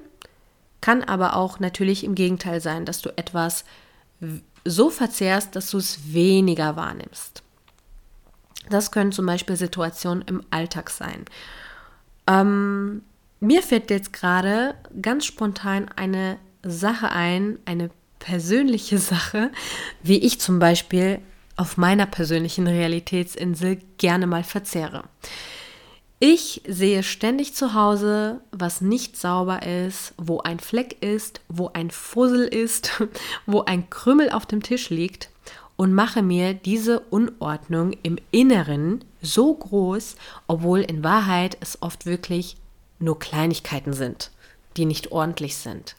kann aber auch natürlich im Gegenteil sein, dass du etwas so verzehrst, dass du es weniger wahrnimmst. Das können zum Beispiel Situationen im Alltag sein. Ähm, mir fällt jetzt gerade ganz spontan eine Sache ein, eine persönliche Sache, wie ich zum Beispiel auf meiner persönlichen Realitätsinsel gerne mal verzehre. Ich sehe ständig zu Hause, was nicht sauber ist, wo ein Fleck ist, wo ein Fussel ist, wo ein Krümmel auf dem Tisch liegt und mache mir diese Unordnung im Inneren so groß, obwohl in Wahrheit es oft wirklich nur Kleinigkeiten sind, die nicht ordentlich sind.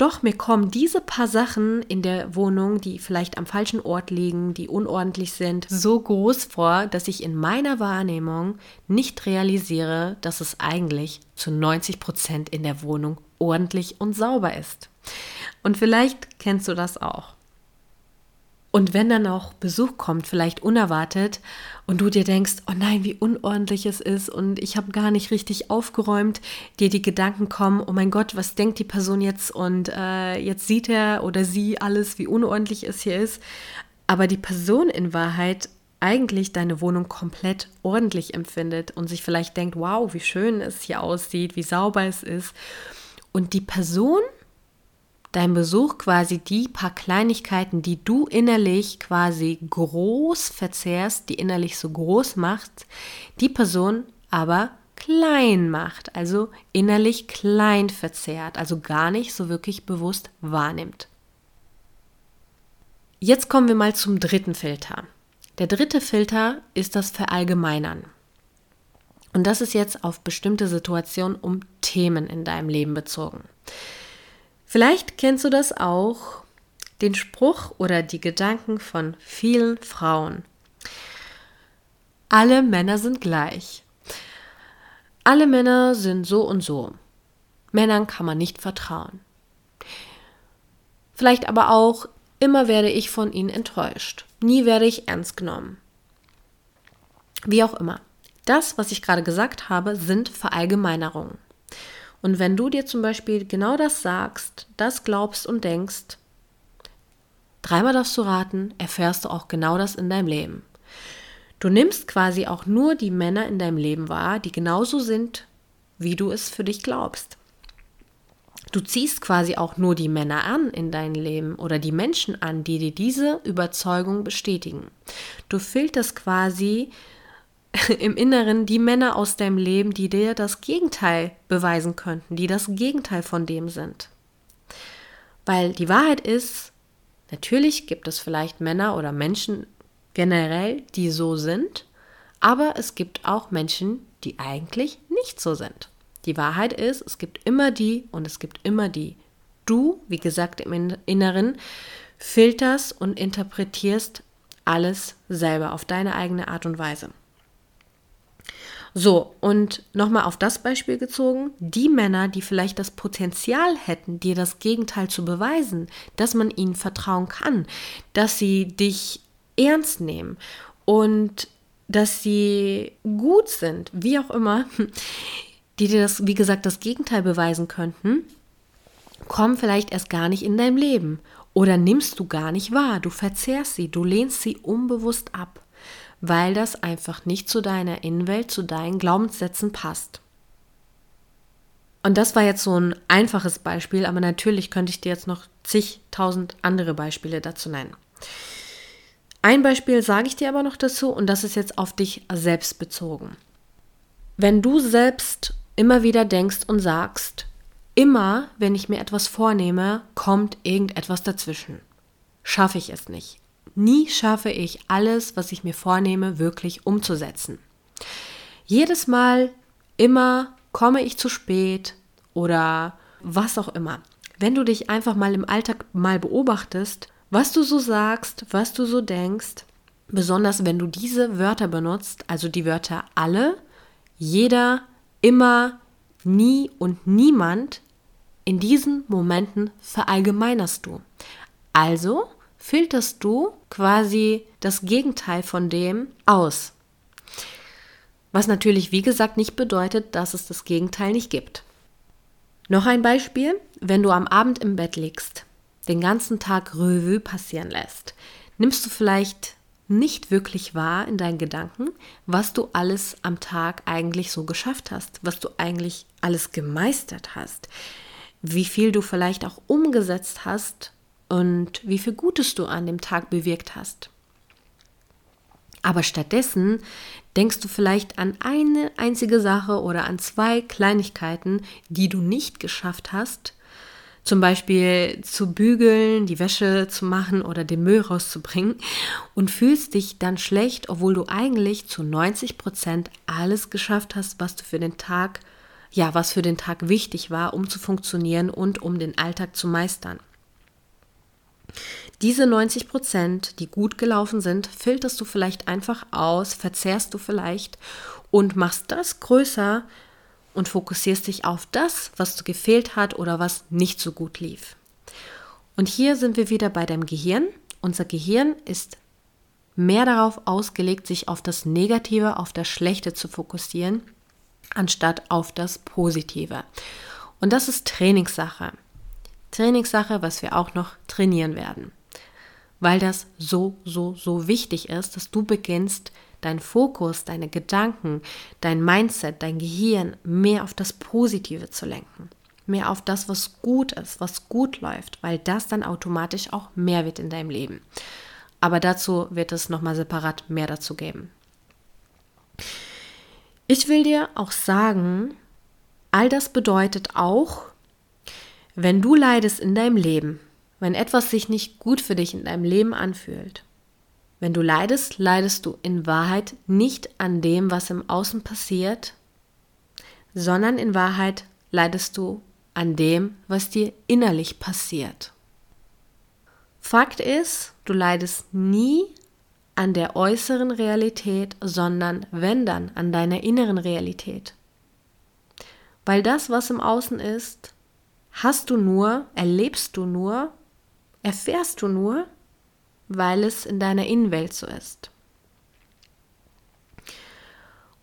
Doch mir kommen diese paar Sachen in der Wohnung, die vielleicht am falschen Ort liegen, die unordentlich sind, so groß vor, dass ich in meiner Wahrnehmung nicht realisiere, dass es eigentlich zu 90 Prozent in der Wohnung ordentlich und sauber ist. Und vielleicht kennst du das auch. Und wenn dann auch Besuch kommt, vielleicht unerwartet, und du dir denkst, oh nein, wie unordentlich es ist und ich habe gar nicht richtig aufgeräumt, dir die Gedanken kommen, oh mein Gott, was denkt die Person jetzt und äh, jetzt sieht er oder sie alles, wie unordentlich es hier ist. Aber die Person in Wahrheit eigentlich deine Wohnung komplett ordentlich empfindet und sich vielleicht denkt, wow, wie schön es hier aussieht, wie sauber es ist. Und die Person dein Besuch quasi die paar Kleinigkeiten, die du innerlich quasi groß verzehrst, die innerlich so groß macht, die Person aber klein macht, also innerlich klein verzehrt, also gar nicht so wirklich bewusst wahrnimmt. Jetzt kommen wir mal zum dritten Filter. Der dritte Filter ist das Verallgemeinern. Und das ist jetzt auf bestimmte Situationen um Themen in deinem Leben bezogen. Vielleicht kennst du das auch, den Spruch oder die Gedanken von vielen Frauen. Alle Männer sind gleich. Alle Männer sind so und so. Männern kann man nicht vertrauen. Vielleicht aber auch, immer werde ich von ihnen enttäuscht. Nie werde ich ernst genommen. Wie auch immer. Das, was ich gerade gesagt habe, sind Verallgemeinerungen. Und wenn du dir zum Beispiel genau das sagst, das glaubst und denkst, dreimal darfst du raten, erfährst du auch genau das in deinem Leben. Du nimmst quasi auch nur die Männer in deinem Leben wahr, die genauso sind, wie du es für dich glaubst. Du ziehst quasi auch nur die Männer an in dein Leben oder die Menschen an, die dir diese Überzeugung bestätigen. Du filterst quasi im Inneren die Männer aus deinem Leben, die dir das Gegenteil beweisen könnten, die das Gegenteil von dem sind. Weil die Wahrheit ist, natürlich gibt es vielleicht Männer oder Menschen generell, die so sind, aber es gibt auch Menschen, die eigentlich nicht so sind. Die Wahrheit ist, es gibt immer die und es gibt immer die. Du, wie gesagt, im Inneren filterst und interpretierst alles selber auf deine eigene Art und Weise. So, und nochmal auf das Beispiel gezogen, die Männer, die vielleicht das Potenzial hätten, dir das Gegenteil zu beweisen, dass man ihnen vertrauen kann, dass sie dich ernst nehmen und dass sie gut sind, wie auch immer, die dir das, wie gesagt, das Gegenteil beweisen könnten, kommen vielleicht erst gar nicht in dein Leben. Oder nimmst du gar nicht wahr, du verzehrst sie, du lehnst sie unbewusst ab weil das einfach nicht zu deiner Innenwelt, zu deinen Glaubenssätzen passt. Und das war jetzt so ein einfaches Beispiel, aber natürlich könnte ich dir jetzt noch zigtausend andere Beispiele dazu nennen. Ein Beispiel sage ich dir aber noch dazu und das ist jetzt auf dich selbst bezogen. Wenn du selbst immer wieder denkst und sagst, immer wenn ich mir etwas vornehme, kommt irgendetwas dazwischen. Schaffe ich es nicht. Nie schaffe ich alles, was ich mir vornehme, wirklich umzusetzen. Jedes Mal, immer komme ich zu spät oder was auch immer. Wenn du dich einfach mal im Alltag mal beobachtest, was du so sagst, was du so denkst, besonders wenn du diese Wörter benutzt, also die Wörter alle, jeder, immer, nie und niemand, in diesen Momenten verallgemeinerst du. Also filterst du quasi das Gegenteil von dem aus. Was natürlich, wie gesagt, nicht bedeutet, dass es das Gegenteil nicht gibt. Noch ein Beispiel, wenn du am Abend im Bett liegst, den ganzen Tag Revue passieren lässt, nimmst du vielleicht nicht wirklich wahr in deinen Gedanken, was du alles am Tag eigentlich so geschafft hast, was du eigentlich alles gemeistert hast, wie viel du vielleicht auch umgesetzt hast und wie viel Gutes du an dem Tag bewirkt hast. Aber stattdessen denkst du vielleicht an eine einzige Sache oder an zwei Kleinigkeiten, die du nicht geschafft hast, zum Beispiel zu bügeln, die Wäsche zu machen oder den Müll rauszubringen und fühlst dich dann schlecht, obwohl du eigentlich zu 90 Prozent alles geschafft hast, was du für den Tag, ja, was für den Tag wichtig war, um zu funktionieren und um den Alltag zu meistern. Diese 90 Prozent, die gut gelaufen sind, filterst du vielleicht einfach aus, verzehrst du vielleicht und machst das größer und fokussierst dich auf das, was du gefehlt hat oder was nicht so gut lief. Und hier sind wir wieder bei deinem Gehirn. Unser Gehirn ist mehr darauf ausgelegt, sich auf das Negative, auf das Schlechte zu fokussieren, anstatt auf das Positive. Und das ist Trainingssache. Trainingssache, was wir auch noch trainieren werden. Weil das so, so, so wichtig ist, dass du beginnst, dein Fokus, deine Gedanken, dein Mindset, dein Gehirn mehr auf das Positive zu lenken. Mehr auf das, was gut ist, was gut läuft, weil das dann automatisch auch mehr wird in deinem Leben. Aber dazu wird es nochmal separat mehr dazu geben. Ich will dir auch sagen, all das bedeutet auch, wenn du leidest in deinem Leben, wenn etwas sich nicht gut für dich in deinem Leben anfühlt, wenn du leidest, leidest du in Wahrheit nicht an dem, was im Außen passiert, sondern in Wahrheit leidest du an dem, was dir innerlich passiert. Fakt ist, du leidest nie an der äußeren Realität, sondern wenn dann an deiner inneren Realität. Weil das, was im Außen ist, hast du nur, erlebst du nur, erfährst du nur, weil es in deiner Innenwelt so ist.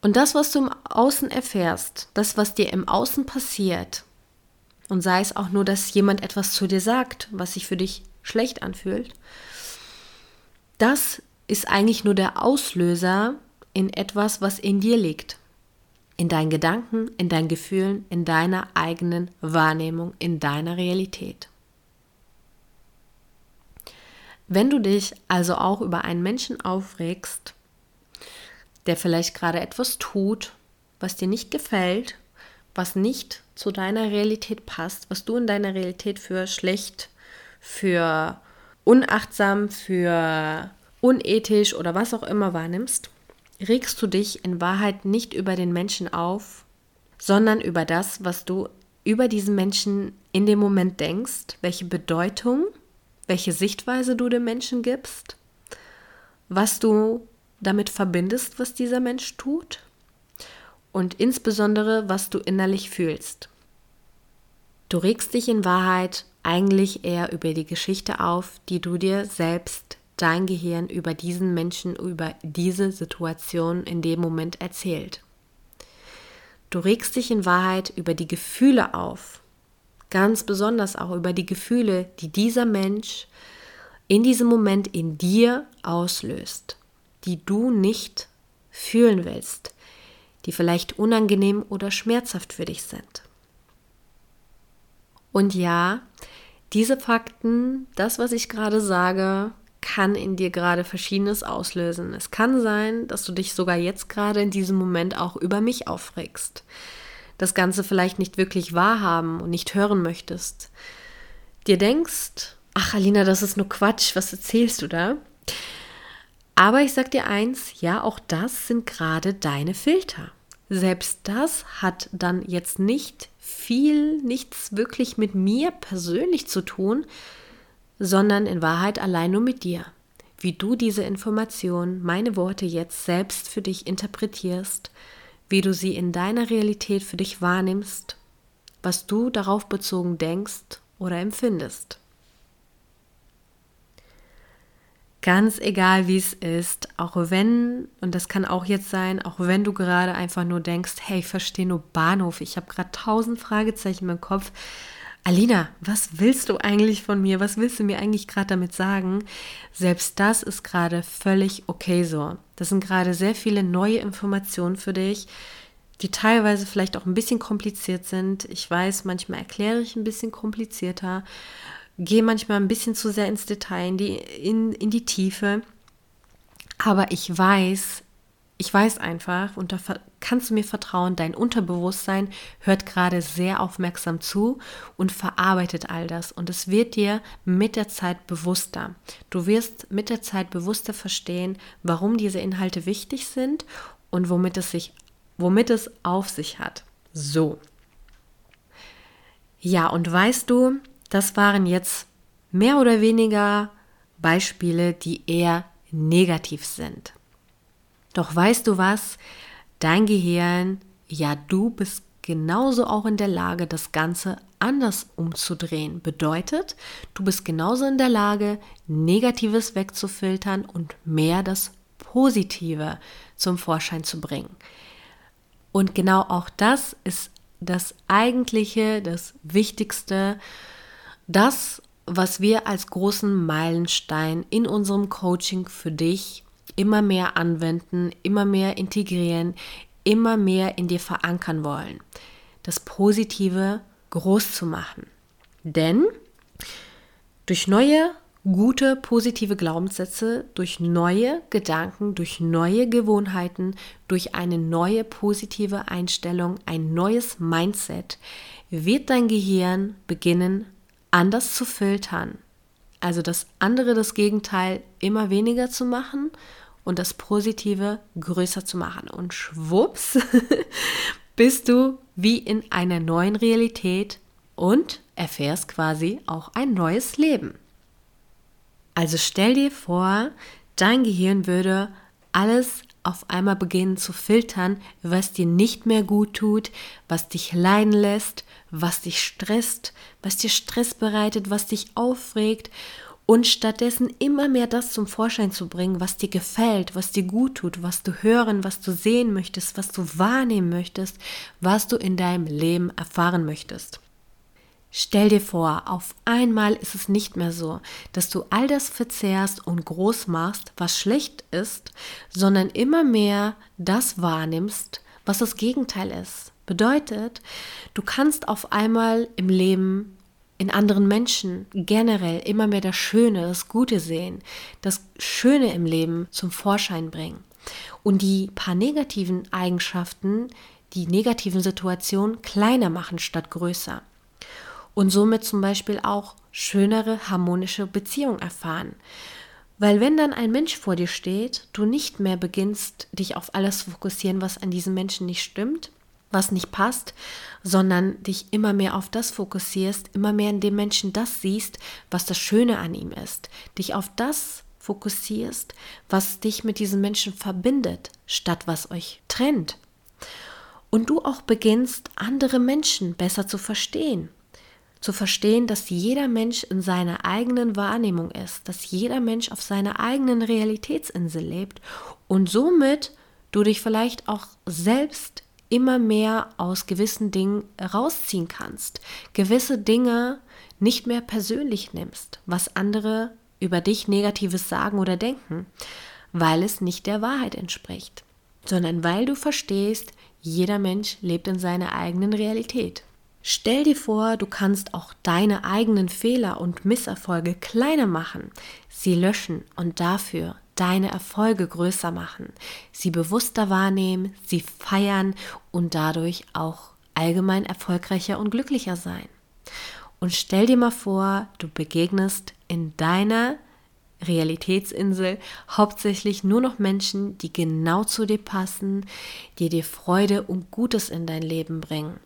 Und das, was du im Außen erfährst, das, was dir im Außen passiert, und sei es auch nur, dass jemand etwas zu dir sagt, was sich für dich schlecht anfühlt, das ist eigentlich nur der Auslöser in etwas, was in dir liegt in deinen Gedanken, in deinen Gefühlen, in deiner eigenen Wahrnehmung, in deiner Realität. Wenn du dich also auch über einen Menschen aufregst, der vielleicht gerade etwas tut, was dir nicht gefällt, was nicht zu deiner Realität passt, was du in deiner Realität für schlecht, für unachtsam, für unethisch oder was auch immer wahrnimmst, regst du dich in Wahrheit nicht über den Menschen auf, sondern über das, was du über diesen Menschen in dem Moment denkst, welche Bedeutung, welche Sichtweise du dem Menschen gibst, was du damit verbindest, was dieser Mensch tut und insbesondere, was du innerlich fühlst. Du regst dich in Wahrheit eigentlich eher über die Geschichte auf, die du dir selbst dein Gehirn über diesen Menschen, über diese Situation in dem Moment erzählt. Du regst dich in Wahrheit über die Gefühle auf, ganz besonders auch über die Gefühle, die dieser Mensch in diesem Moment in dir auslöst, die du nicht fühlen willst, die vielleicht unangenehm oder schmerzhaft für dich sind. Und ja, diese Fakten, das, was ich gerade sage, kann in dir gerade Verschiedenes auslösen. Es kann sein, dass du dich sogar jetzt gerade in diesem Moment auch über mich aufregst. Das Ganze vielleicht nicht wirklich wahrhaben und nicht hören möchtest. Dir denkst, ach Alina, das ist nur Quatsch, was erzählst du da? Aber ich sag dir eins, ja, auch das sind gerade deine Filter. Selbst das hat dann jetzt nicht viel, nichts wirklich mit mir persönlich zu tun, sondern in Wahrheit allein nur mit dir. Wie du diese Information, meine Worte jetzt selbst für dich interpretierst, wie du sie in deiner Realität für dich wahrnimmst, was du darauf bezogen denkst oder empfindest. Ganz egal wie es ist, auch wenn, und das kann auch jetzt sein, auch wenn du gerade einfach nur denkst, hey, ich verstehe nur Bahnhof, ich habe gerade tausend Fragezeichen im Kopf, Alina, was willst du eigentlich von mir? Was willst du mir eigentlich gerade damit sagen? Selbst das ist gerade völlig okay so. Das sind gerade sehr viele neue Informationen für dich, die teilweise vielleicht auch ein bisschen kompliziert sind. Ich weiß, manchmal erkläre ich ein bisschen komplizierter, gehe manchmal ein bisschen zu sehr ins Detail, in die, in, in die Tiefe. Aber ich weiß, ich weiß einfach, und da kannst du mir vertrauen, dein Unterbewusstsein hört gerade sehr aufmerksam zu und verarbeitet all das. Und es wird dir mit der Zeit bewusster. Du wirst mit der Zeit bewusster verstehen, warum diese Inhalte wichtig sind und womit es sich, womit es auf sich hat. So. Ja, und weißt du, das waren jetzt mehr oder weniger Beispiele, die eher negativ sind. Doch weißt du was? Dein Gehirn, ja, du bist genauso auch in der Lage, das Ganze anders umzudrehen. Bedeutet, du bist genauso in der Lage, Negatives wegzufiltern und mehr das Positive zum Vorschein zu bringen. Und genau auch das ist das eigentliche, das Wichtigste, das, was wir als großen Meilenstein in unserem Coaching für dich immer mehr anwenden, immer mehr integrieren, immer mehr in dir verankern wollen. Das Positive groß zu machen. Denn durch neue, gute, positive Glaubenssätze, durch neue Gedanken, durch neue Gewohnheiten, durch eine neue positive Einstellung, ein neues Mindset, wird dein Gehirn beginnen, anders zu filtern. Also das andere, das Gegenteil, immer weniger zu machen und das Positive größer zu machen. Und schwupps, bist du wie in einer neuen Realität und erfährst quasi auch ein neues Leben. Also stell dir vor, dein Gehirn würde alles auf einmal beginnen zu filtern, was dir nicht mehr gut tut, was dich leiden lässt, was dich stresst, was dir Stress bereitet, was dich aufregt und stattdessen immer mehr das zum Vorschein zu bringen, was dir gefällt, was dir gut tut, was du hören, was du sehen möchtest, was du wahrnehmen möchtest, was du in deinem Leben erfahren möchtest. Stell dir vor, auf einmal ist es nicht mehr so, dass du all das verzehrst und groß machst, was schlecht ist, sondern immer mehr das wahrnimmst, was das Gegenteil ist. Bedeutet, du kannst auf einmal im Leben in anderen Menschen generell immer mehr das Schöne, das Gute sehen, das Schöne im Leben zum Vorschein bringen und die paar negativen Eigenschaften, die negativen Situationen kleiner machen statt größer und somit zum Beispiel auch schönere harmonische Beziehungen erfahren. Weil wenn dann ein Mensch vor dir steht, du nicht mehr beginnst, dich auf alles zu fokussieren, was an diesem Menschen nicht stimmt, was nicht passt, sondern dich immer mehr auf das fokussierst, immer mehr in dem Menschen das siehst, was das Schöne an ihm ist, dich auf das fokussierst, was dich mit diesem Menschen verbindet, statt was euch trennt. Und du auch beginnst, andere Menschen besser zu verstehen. Zu verstehen, dass jeder Mensch in seiner eigenen Wahrnehmung ist, dass jeder Mensch auf seiner eigenen Realitätsinsel lebt und somit du dich vielleicht auch selbst immer mehr aus gewissen Dingen rausziehen kannst, gewisse Dinge nicht mehr persönlich nimmst, was andere über dich Negatives sagen oder denken, weil es nicht der Wahrheit entspricht, sondern weil du verstehst, jeder Mensch lebt in seiner eigenen Realität. Stell dir vor, du kannst auch deine eigenen Fehler und Misserfolge kleiner machen, sie löschen und dafür deine Erfolge größer machen, sie bewusster wahrnehmen, sie feiern und dadurch auch allgemein erfolgreicher und glücklicher sein. Und stell dir mal vor, du begegnest in deiner Realitätsinsel hauptsächlich nur noch Menschen, die genau zu dir passen, die dir Freude und Gutes in dein Leben bringen.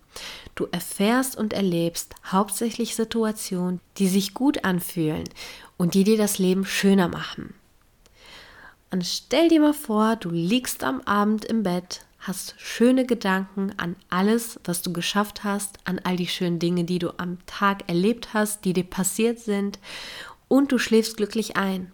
Du erfährst und erlebst hauptsächlich Situationen, die sich gut anfühlen und die dir das Leben schöner machen. Und stell dir mal vor, du liegst am Abend im Bett, hast schöne Gedanken an alles, was du geschafft hast, an all die schönen Dinge, die du am Tag erlebt hast, die dir passiert sind, und du schläfst glücklich ein,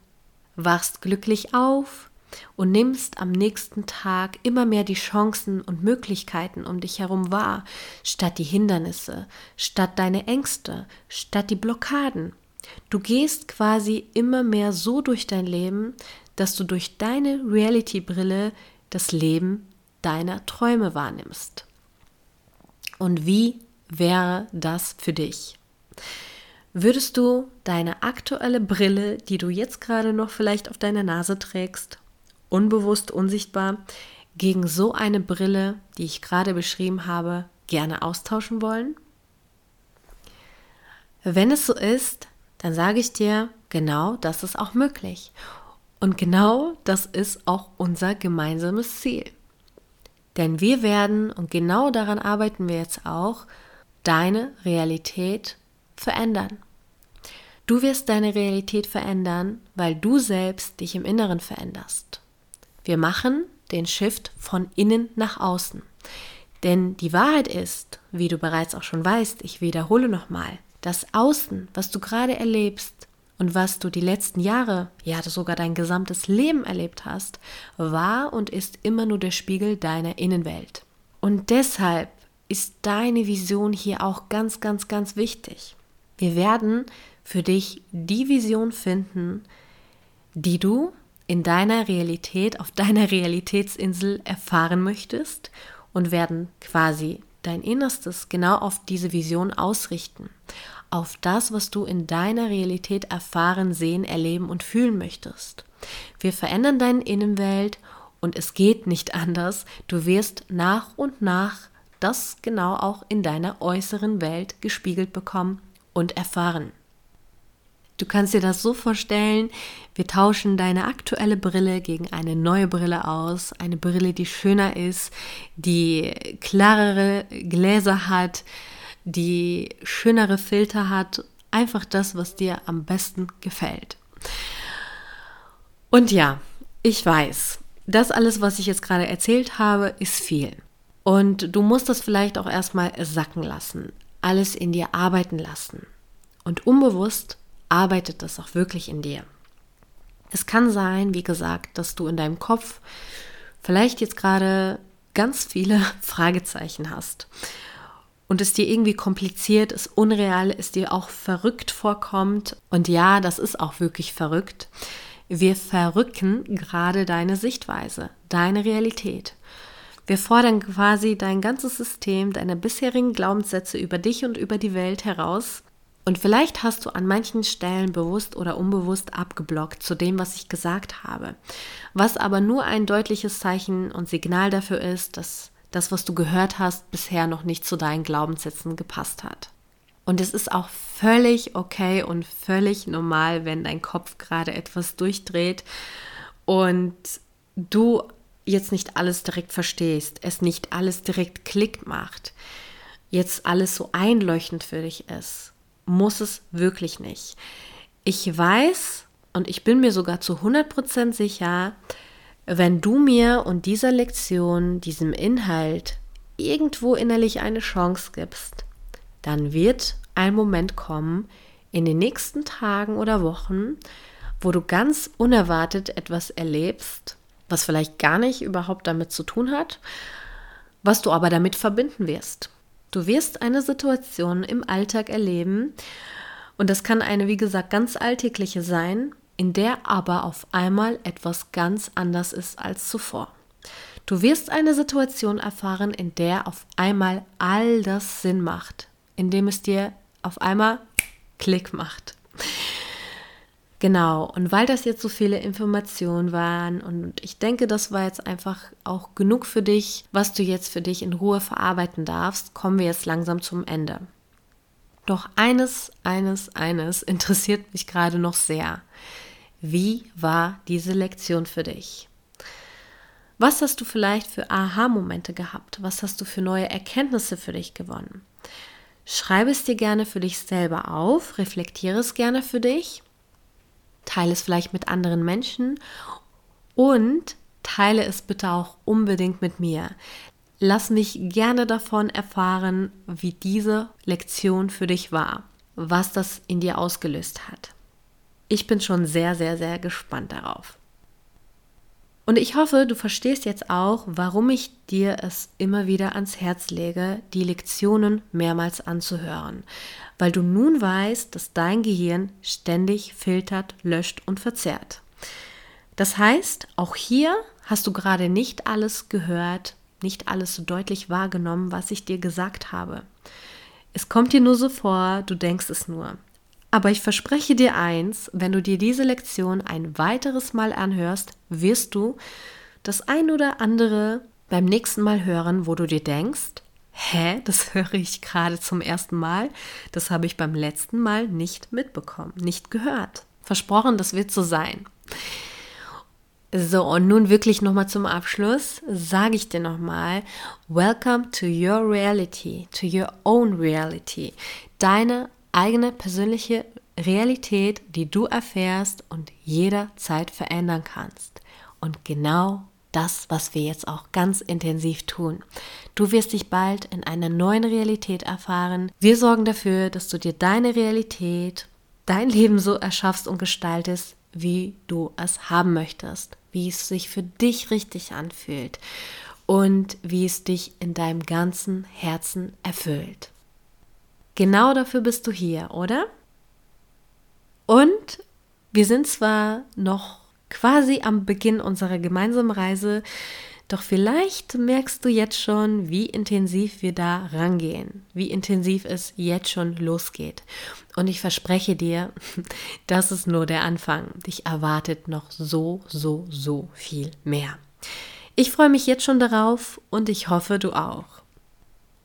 wachst glücklich auf und nimmst am nächsten Tag immer mehr die Chancen und Möglichkeiten um dich herum wahr, statt die Hindernisse, statt deine Ängste, statt die Blockaden. Du gehst quasi immer mehr so durch dein Leben, dass du durch deine Reality-Brille das Leben deiner Träume wahrnimmst. Und wie wäre das für dich? Würdest du deine aktuelle Brille, die du jetzt gerade noch vielleicht auf deiner Nase trägst, unbewusst, unsichtbar, gegen so eine Brille, die ich gerade beschrieben habe, gerne austauschen wollen? Wenn es so ist, dann sage ich dir, genau das ist auch möglich. Und genau das ist auch unser gemeinsames Ziel. Denn wir werden, und genau daran arbeiten wir jetzt auch, deine Realität verändern. Du wirst deine Realität verändern, weil du selbst dich im Inneren veränderst. Wir machen den Shift von innen nach außen. Denn die Wahrheit ist, wie du bereits auch schon weißt, ich wiederhole nochmal, das Außen, was du gerade erlebst und was du die letzten Jahre, ja sogar dein gesamtes Leben erlebt hast, war und ist immer nur der Spiegel deiner Innenwelt. Und deshalb ist deine Vision hier auch ganz, ganz, ganz wichtig. Wir werden für dich die Vision finden, die du in deiner Realität, auf deiner Realitätsinsel erfahren möchtest und werden quasi dein Innerstes genau auf diese Vision ausrichten, auf das, was du in deiner Realität erfahren, sehen, erleben und fühlen möchtest. Wir verändern deine Innenwelt und es geht nicht anders. Du wirst nach und nach das genau auch in deiner äußeren Welt gespiegelt bekommen und erfahren. Du kannst dir das so vorstellen, wir tauschen deine aktuelle Brille gegen eine neue Brille aus, eine Brille, die schöner ist, die klarere Gläser hat, die schönere Filter hat, einfach das, was dir am besten gefällt. Und ja, ich weiß, das alles, was ich jetzt gerade erzählt habe, ist viel. Und du musst das vielleicht auch erstmal sacken lassen, alles in dir arbeiten lassen. Und unbewusst arbeitet das auch wirklich in dir. Es kann sein, wie gesagt, dass du in deinem Kopf vielleicht jetzt gerade ganz viele Fragezeichen hast und es dir irgendwie kompliziert ist, unreal, es dir auch verrückt vorkommt. Und ja, das ist auch wirklich verrückt. Wir verrücken gerade deine Sichtweise, deine Realität. Wir fordern quasi dein ganzes System, deine bisherigen Glaubenssätze über dich und über die Welt heraus und vielleicht hast du an manchen Stellen bewusst oder unbewusst abgeblockt zu dem, was ich gesagt habe. Was aber nur ein deutliches Zeichen und Signal dafür ist, dass das, was du gehört hast, bisher noch nicht zu deinen Glaubenssätzen gepasst hat. Und es ist auch völlig okay und völlig normal, wenn dein Kopf gerade etwas durchdreht und du jetzt nicht alles direkt verstehst, es nicht alles direkt Klick macht, jetzt alles so einleuchtend für dich ist muss es wirklich nicht. Ich weiß und ich bin mir sogar zu 100% sicher, wenn du mir und dieser Lektion, diesem Inhalt irgendwo innerlich eine Chance gibst, dann wird ein Moment kommen in den nächsten Tagen oder Wochen, wo du ganz unerwartet etwas erlebst, was vielleicht gar nicht überhaupt damit zu tun hat, was du aber damit verbinden wirst. Du wirst eine Situation im Alltag erleben, und das kann eine, wie gesagt, ganz alltägliche sein, in der aber auf einmal etwas ganz anders ist als zuvor. Du wirst eine Situation erfahren, in der auf einmal all das Sinn macht, indem es dir auf einmal Klick macht. Genau, und weil das jetzt so viele Informationen waren und ich denke, das war jetzt einfach auch genug für dich, was du jetzt für dich in Ruhe verarbeiten darfst, kommen wir jetzt langsam zum Ende. Doch eines, eines, eines interessiert mich gerade noch sehr. Wie war diese Lektion für dich? Was hast du vielleicht für Aha-Momente gehabt? Was hast du für neue Erkenntnisse für dich gewonnen? Schreibe es dir gerne für dich selber auf, reflektiere es gerne für dich teile es vielleicht mit anderen Menschen und teile es bitte auch unbedingt mit mir. Lass mich gerne davon erfahren, wie diese Lektion für dich war, was das in dir ausgelöst hat. Ich bin schon sehr, sehr, sehr gespannt darauf. Und ich hoffe, du verstehst jetzt auch, warum ich dir es immer wieder ans Herz lege, die Lektionen mehrmals anzuhören, weil du nun weißt, dass dein Gehirn ständig filtert, löscht und verzerrt. Das heißt, auch hier hast du gerade nicht alles gehört, nicht alles so deutlich wahrgenommen, was ich dir gesagt habe. Es kommt dir nur so vor, du denkst es nur. Aber ich verspreche dir eins, wenn du dir diese Lektion ein weiteres Mal anhörst, wirst du das ein oder andere beim nächsten Mal hören, wo du dir denkst, hä, das höre ich gerade zum ersten Mal, das habe ich beim letzten Mal nicht mitbekommen, nicht gehört. Versprochen, das wird so sein. So, und nun wirklich nochmal zum Abschluss sage ich dir nochmal, welcome to your reality, to your own reality. Deine eigene persönliche Realität, die du erfährst und jederzeit verändern kannst. Und genau das, was wir jetzt auch ganz intensiv tun. Du wirst dich bald in einer neuen Realität erfahren. Wir sorgen dafür, dass du dir deine Realität, dein Leben so erschaffst und gestaltest, wie du es haben möchtest, wie es sich für dich richtig anfühlt und wie es dich in deinem ganzen Herzen erfüllt. Genau dafür bist du hier, oder? Und wir sind zwar noch quasi am Beginn unserer gemeinsamen Reise, doch vielleicht merkst du jetzt schon, wie intensiv wir da rangehen, wie intensiv es jetzt schon losgeht. Und ich verspreche dir, das ist nur der Anfang. Dich erwartet noch so, so, so viel mehr. Ich freue mich jetzt schon darauf und ich hoffe, du auch.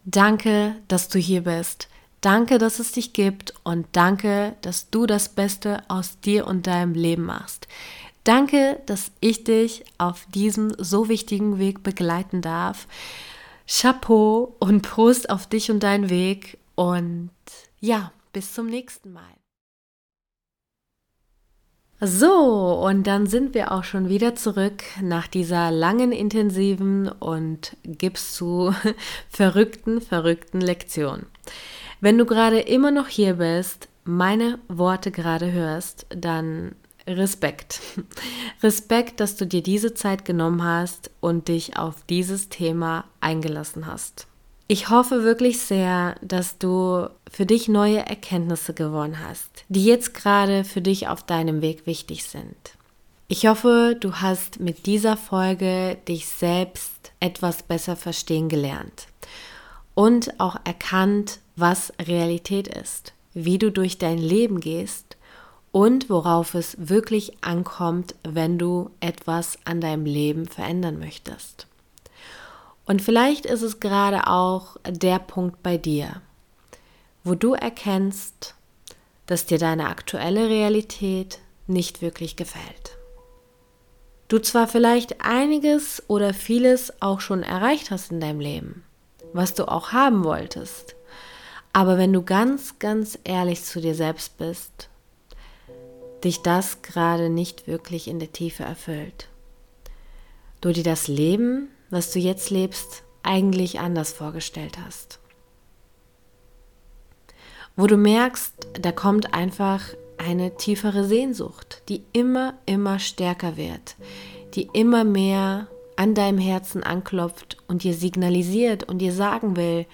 Danke, dass du hier bist. Danke, dass es dich gibt und danke, dass du das Beste aus dir und deinem Leben machst. Danke, dass ich dich auf diesem so wichtigen Weg begleiten darf. Chapeau und Prost auf dich und deinen Weg und ja, bis zum nächsten Mal. So, und dann sind wir auch schon wieder zurück nach dieser langen, intensiven und gibst zu verrückten, verrückten Lektion. Wenn du gerade immer noch hier bist, meine Worte gerade hörst, dann Respekt. Respekt, dass du dir diese Zeit genommen hast und dich auf dieses Thema eingelassen hast. Ich hoffe wirklich sehr, dass du für dich neue Erkenntnisse gewonnen hast, die jetzt gerade für dich auf deinem Weg wichtig sind. Ich hoffe, du hast mit dieser Folge dich selbst etwas besser verstehen gelernt und auch erkannt, was Realität ist, wie du durch dein Leben gehst und worauf es wirklich ankommt, wenn du etwas an deinem Leben verändern möchtest. Und vielleicht ist es gerade auch der Punkt bei dir, wo du erkennst, dass dir deine aktuelle Realität nicht wirklich gefällt. Du zwar vielleicht einiges oder vieles auch schon erreicht hast in deinem Leben, was du auch haben wolltest, aber wenn du ganz, ganz ehrlich zu dir selbst bist, dich das gerade nicht wirklich in der Tiefe erfüllt. Du dir das Leben, was du jetzt lebst, eigentlich anders vorgestellt hast. Wo du merkst, da kommt einfach eine tiefere Sehnsucht, die immer, immer stärker wird, die immer mehr an deinem Herzen anklopft und dir signalisiert und dir sagen will,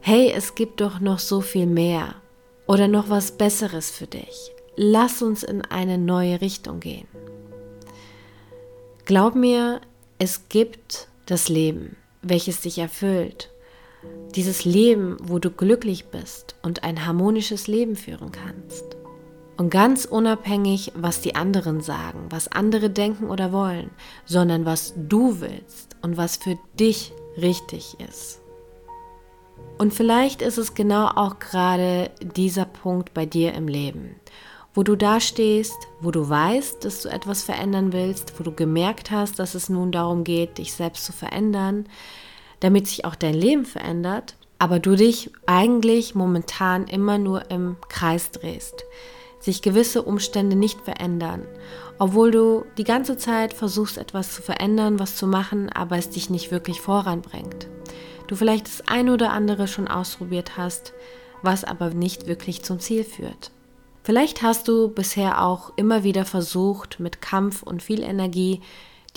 hey, es gibt doch noch so viel mehr oder noch was Besseres für dich lass uns in eine neue Richtung gehen. Glaub mir, es gibt das Leben, welches dich erfüllt. Dieses Leben, wo du glücklich bist und ein harmonisches Leben führen kannst. Und ganz unabhängig, was die anderen sagen, was andere denken oder wollen, sondern was du willst und was für dich richtig ist. Und vielleicht ist es genau auch gerade dieser Punkt bei dir im Leben wo du da stehst, wo du weißt, dass du etwas verändern willst, wo du gemerkt hast, dass es nun darum geht, dich selbst zu verändern, damit sich auch dein Leben verändert, aber du dich eigentlich momentan immer nur im Kreis drehst, sich gewisse Umstände nicht verändern, obwohl du die ganze Zeit versuchst etwas zu verändern, was zu machen, aber es dich nicht wirklich voranbringt. Du vielleicht das eine oder andere schon ausprobiert hast, was aber nicht wirklich zum Ziel führt. Vielleicht hast du bisher auch immer wieder versucht, mit Kampf und viel Energie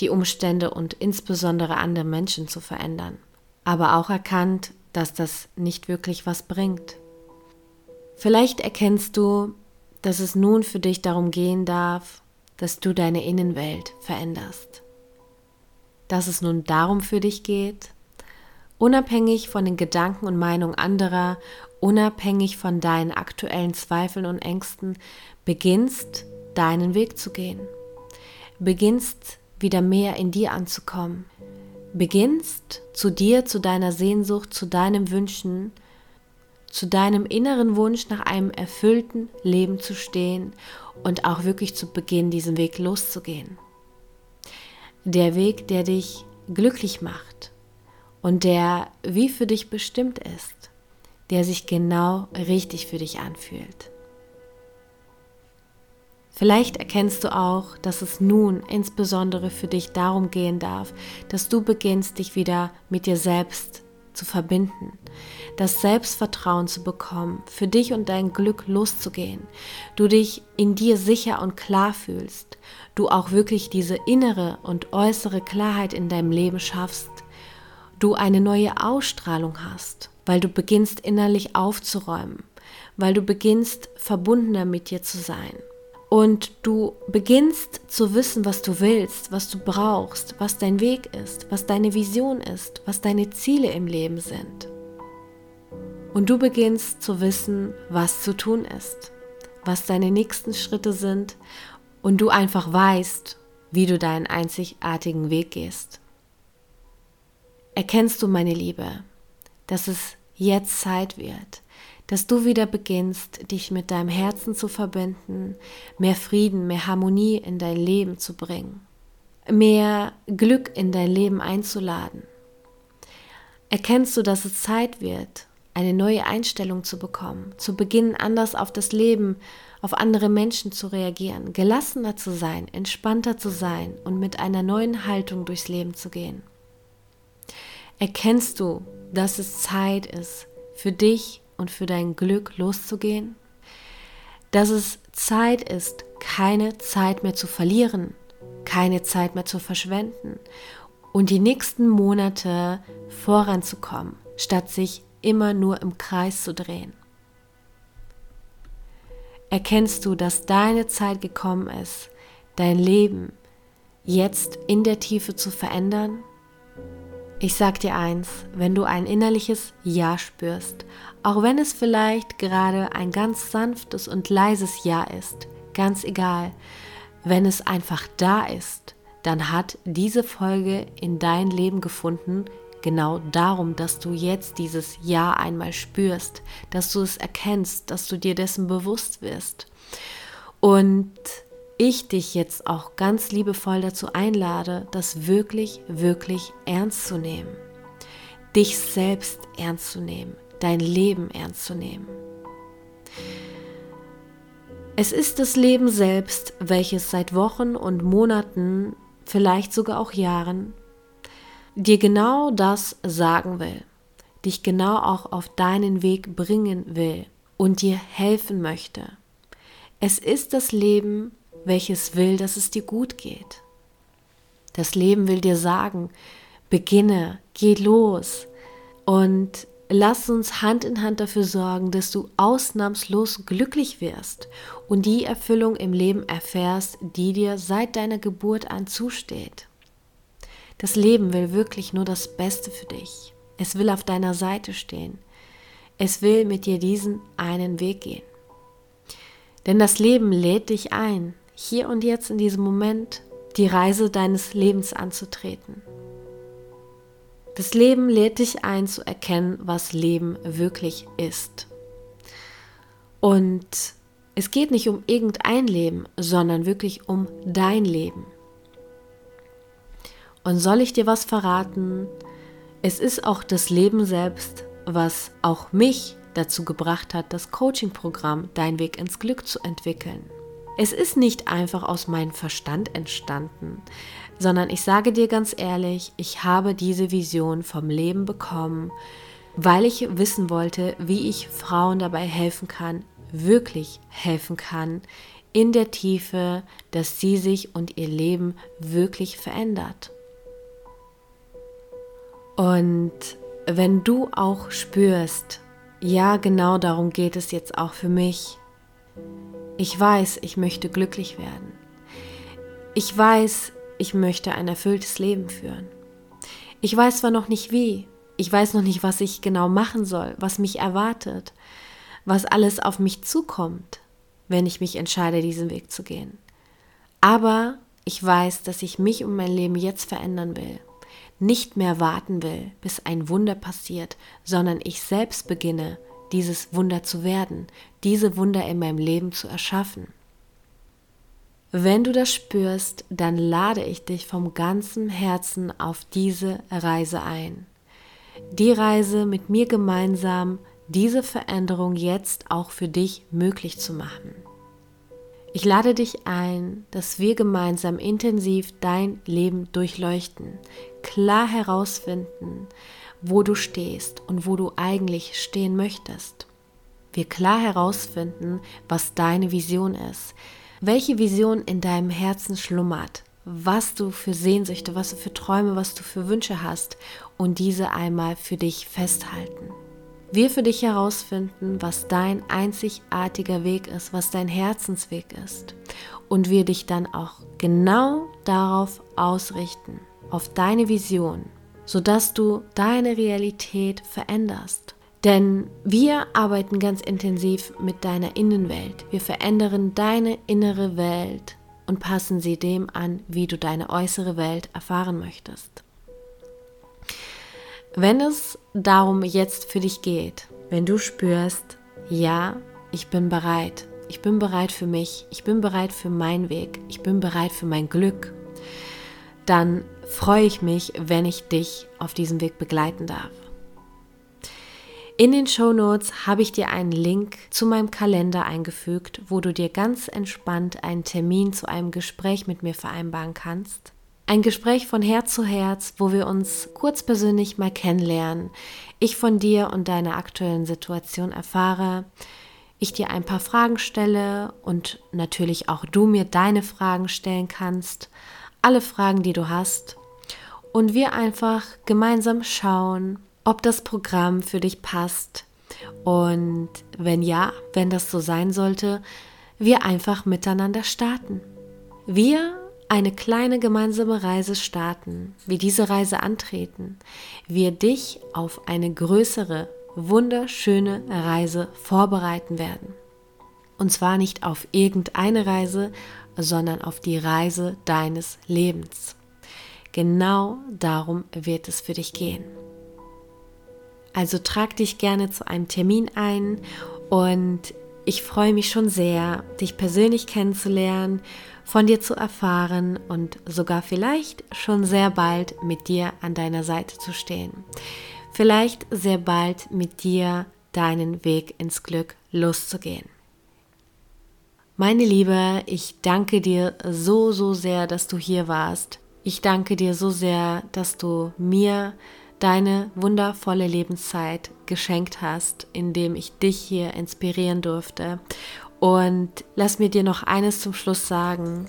die Umstände und insbesondere andere Menschen zu verändern, aber auch erkannt, dass das nicht wirklich was bringt. Vielleicht erkennst du, dass es nun für dich darum gehen darf, dass du deine Innenwelt veränderst. dass es nun darum für dich geht, unabhängig von den Gedanken und Meinungen anderer, unabhängig von deinen aktuellen Zweifeln und Ängsten, beginnst deinen Weg zu gehen. Beginnst wieder mehr in dir anzukommen. Beginnst zu dir, zu deiner Sehnsucht, zu deinem Wünschen, zu deinem inneren Wunsch nach einem erfüllten Leben zu stehen und auch wirklich zu beginnen, diesen Weg loszugehen. Der Weg, der dich glücklich macht und der wie für dich bestimmt ist, der sich genau richtig für dich anfühlt. Vielleicht erkennst du auch, dass es nun insbesondere für dich darum gehen darf, dass du beginnst, dich wieder mit dir selbst zu verbinden, das Selbstvertrauen zu bekommen, für dich und dein Glück loszugehen, du dich in dir sicher und klar fühlst, du auch wirklich diese innere und äußere Klarheit in deinem Leben schaffst, du eine neue Ausstrahlung hast, weil du beginnst innerlich aufzuräumen, weil du beginnst verbundener mit dir zu sein und du beginnst zu wissen, was du willst, was du brauchst, was dein Weg ist, was deine Vision ist, was deine Ziele im Leben sind. Und du beginnst zu wissen, was zu tun ist, was deine nächsten Schritte sind und du einfach weißt, wie du deinen einzigartigen Weg gehst. Erkennst du, meine Liebe, dass es jetzt Zeit wird, dass du wieder beginnst, dich mit deinem Herzen zu verbinden, mehr Frieden, mehr Harmonie in dein Leben zu bringen, mehr Glück in dein Leben einzuladen. Erkennst du, dass es Zeit wird, eine neue Einstellung zu bekommen, zu beginnen, anders auf das Leben, auf andere Menschen zu reagieren, gelassener zu sein, entspannter zu sein und mit einer neuen Haltung durchs Leben zu gehen? Erkennst du, dass es Zeit ist, für dich und für dein Glück loszugehen? Dass es Zeit ist, keine Zeit mehr zu verlieren, keine Zeit mehr zu verschwenden und die nächsten Monate voranzukommen, statt sich immer nur im Kreis zu drehen. Erkennst du, dass deine Zeit gekommen ist, dein Leben jetzt in der Tiefe zu verändern? Ich sag dir eins, wenn du ein innerliches Ja spürst, auch wenn es vielleicht gerade ein ganz sanftes und leises Ja ist, ganz egal, wenn es einfach da ist, dann hat diese Folge in dein Leben gefunden, genau darum, dass du jetzt dieses Ja einmal spürst, dass du es erkennst, dass du dir dessen bewusst wirst. Und ich dich jetzt auch ganz liebevoll dazu einlade, das wirklich, wirklich ernst zu nehmen. Dich selbst ernst zu nehmen, dein Leben ernst zu nehmen. Es ist das Leben selbst, welches seit Wochen und Monaten, vielleicht sogar auch Jahren, dir genau das sagen will, dich genau auch auf deinen Weg bringen will und dir helfen möchte. Es ist das Leben, welches will, dass es dir gut geht. Das Leben will dir sagen, beginne, geh los und lass uns Hand in Hand dafür sorgen, dass du ausnahmslos glücklich wirst und die Erfüllung im Leben erfährst, die dir seit deiner Geburt an zusteht. Das Leben will wirklich nur das Beste für dich. Es will auf deiner Seite stehen. Es will mit dir diesen einen Weg gehen. Denn das Leben lädt dich ein, hier und jetzt in diesem Moment die Reise deines Lebens anzutreten. Das Leben lädt dich ein zu erkennen, was Leben wirklich ist. Und es geht nicht um irgendein Leben, sondern wirklich um dein Leben. Und soll ich dir was verraten? Es ist auch das Leben selbst, was auch mich dazu gebracht hat, das Coaching-Programm Dein Weg ins Glück zu entwickeln. Es ist nicht einfach aus meinem Verstand entstanden, sondern ich sage dir ganz ehrlich, ich habe diese Vision vom Leben bekommen, weil ich wissen wollte, wie ich Frauen dabei helfen kann, wirklich helfen kann, in der Tiefe, dass sie sich und ihr Leben wirklich verändert. Und wenn du auch spürst, ja, genau darum geht es jetzt auch für mich, ich weiß, ich möchte glücklich werden. Ich weiß, ich möchte ein erfülltes Leben führen. Ich weiß zwar noch nicht wie, ich weiß noch nicht, was ich genau machen soll, was mich erwartet, was alles auf mich zukommt, wenn ich mich entscheide, diesen Weg zu gehen. Aber ich weiß, dass ich mich und mein Leben jetzt verändern will, nicht mehr warten will, bis ein Wunder passiert, sondern ich selbst beginne, dieses Wunder zu werden, diese Wunder in meinem Leben zu erschaffen. Wenn du das spürst, dann lade ich dich vom ganzen Herzen auf diese Reise ein. Die Reise mit mir gemeinsam, diese Veränderung jetzt auch für dich möglich zu machen. Ich lade dich ein, dass wir gemeinsam intensiv dein Leben durchleuchten, klar herausfinden, wo du stehst und wo du eigentlich stehen möchtest. Wir klar herausfinden, was deine Vision ist, welche Vision in deinem Herzen schlummert, was du für Sehnsüchte, was du für Träume, was du für Wünsche hast und diese einmal für dich festhalten. Wir für dich herausfinden, was dein einzigartiger Weg ist, was dein Herzensweg ist und wir dich dann auch genau darauf ausrichten, auf deine Vision, sodass du deine Realität veränderst. Denn wir arbeiten ganz intensiv mit deiner Innenwelt. Wir verändern deine innere Welt und passen sie dem an, wie du deine äußere Welt erfahren möchtest. Wenn es darum jetzt für dich geht, wenn du spürst, ja, ich bin bereit, ich bin bereit für mich, ich bin bereit für meinen Weg, ich bin bereit für mein Glück, dann freue ich mich, wenn ich dich auf diesem Weg begleiten darf. In den Show Notes habe ich dir einen Link zu meinem Kalender eingefügt, wo du dir ganz entspannt einen Termin zu einem Gespräch mit mir vereinbaren kannst. Ein Gespräch von Herz zu Herz, wo wir uns kurz persönlich mal kennenlernen, ich von dir und deiner aktuellen Situation erfahre, ich dir ein paar Fragen stelle und natürlich auch du mir deine Fragen stellen kannst, alle Fragen, die du hast, und wir einfach gemeinsam schauen, ob das Programm für dich passt und wenn ja, wenn das so sein sollte, wir einfach miteinander starten. Wir eine kleine gemeinsame Reise starten, wir diese Reise antreten, wir dich auf eine größere, wunderschöne Reise vorbereiten werden. Und zwar nicht auf irgendeine Reise, sondern auf die Reise deines Lebens. Genau darum wird es für dich gehen. Also trag dich gerne zu einem Termin ein und ich freue mich schon sehr, dich persönlich kennenzulernen, von dir zu erfahren und sogar vielleicht schon sehr bald mit dir an deiner Seite zu stehen. Vielleicht sehr bald mit dir deinen Weg ins Glück loszugehen. Meine Liebe, ich danke dir so, so sehr, dass du hier warst. Ich danke dir so sehr, dass du mir deine wundervolle Lebenszeit geschenkt hast, indem ich dich hier inspirieren durfte. Und lass mir dir noch eines zum Schluss sagen.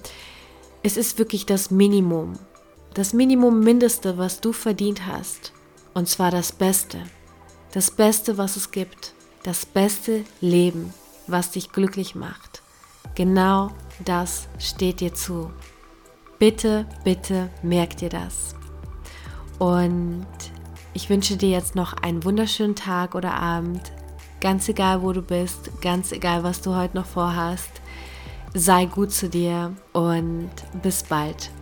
Es ist wirklich das Minimum, das Minimum Mindeste, was du verdient hast. Und zwar das Beste. Das Beste, was es gibt. Das beste Leben, was dich glücklich macht. Genau das steht dir zu. Bitte, bitte merk dir das. Und ich wünsche dir jetzt noch einen wunderschönen Tag oder Abend. Ganz egal, wo du bist, ganz egal, was du heute noch vorhast. Sei gut zu dir und bis bald.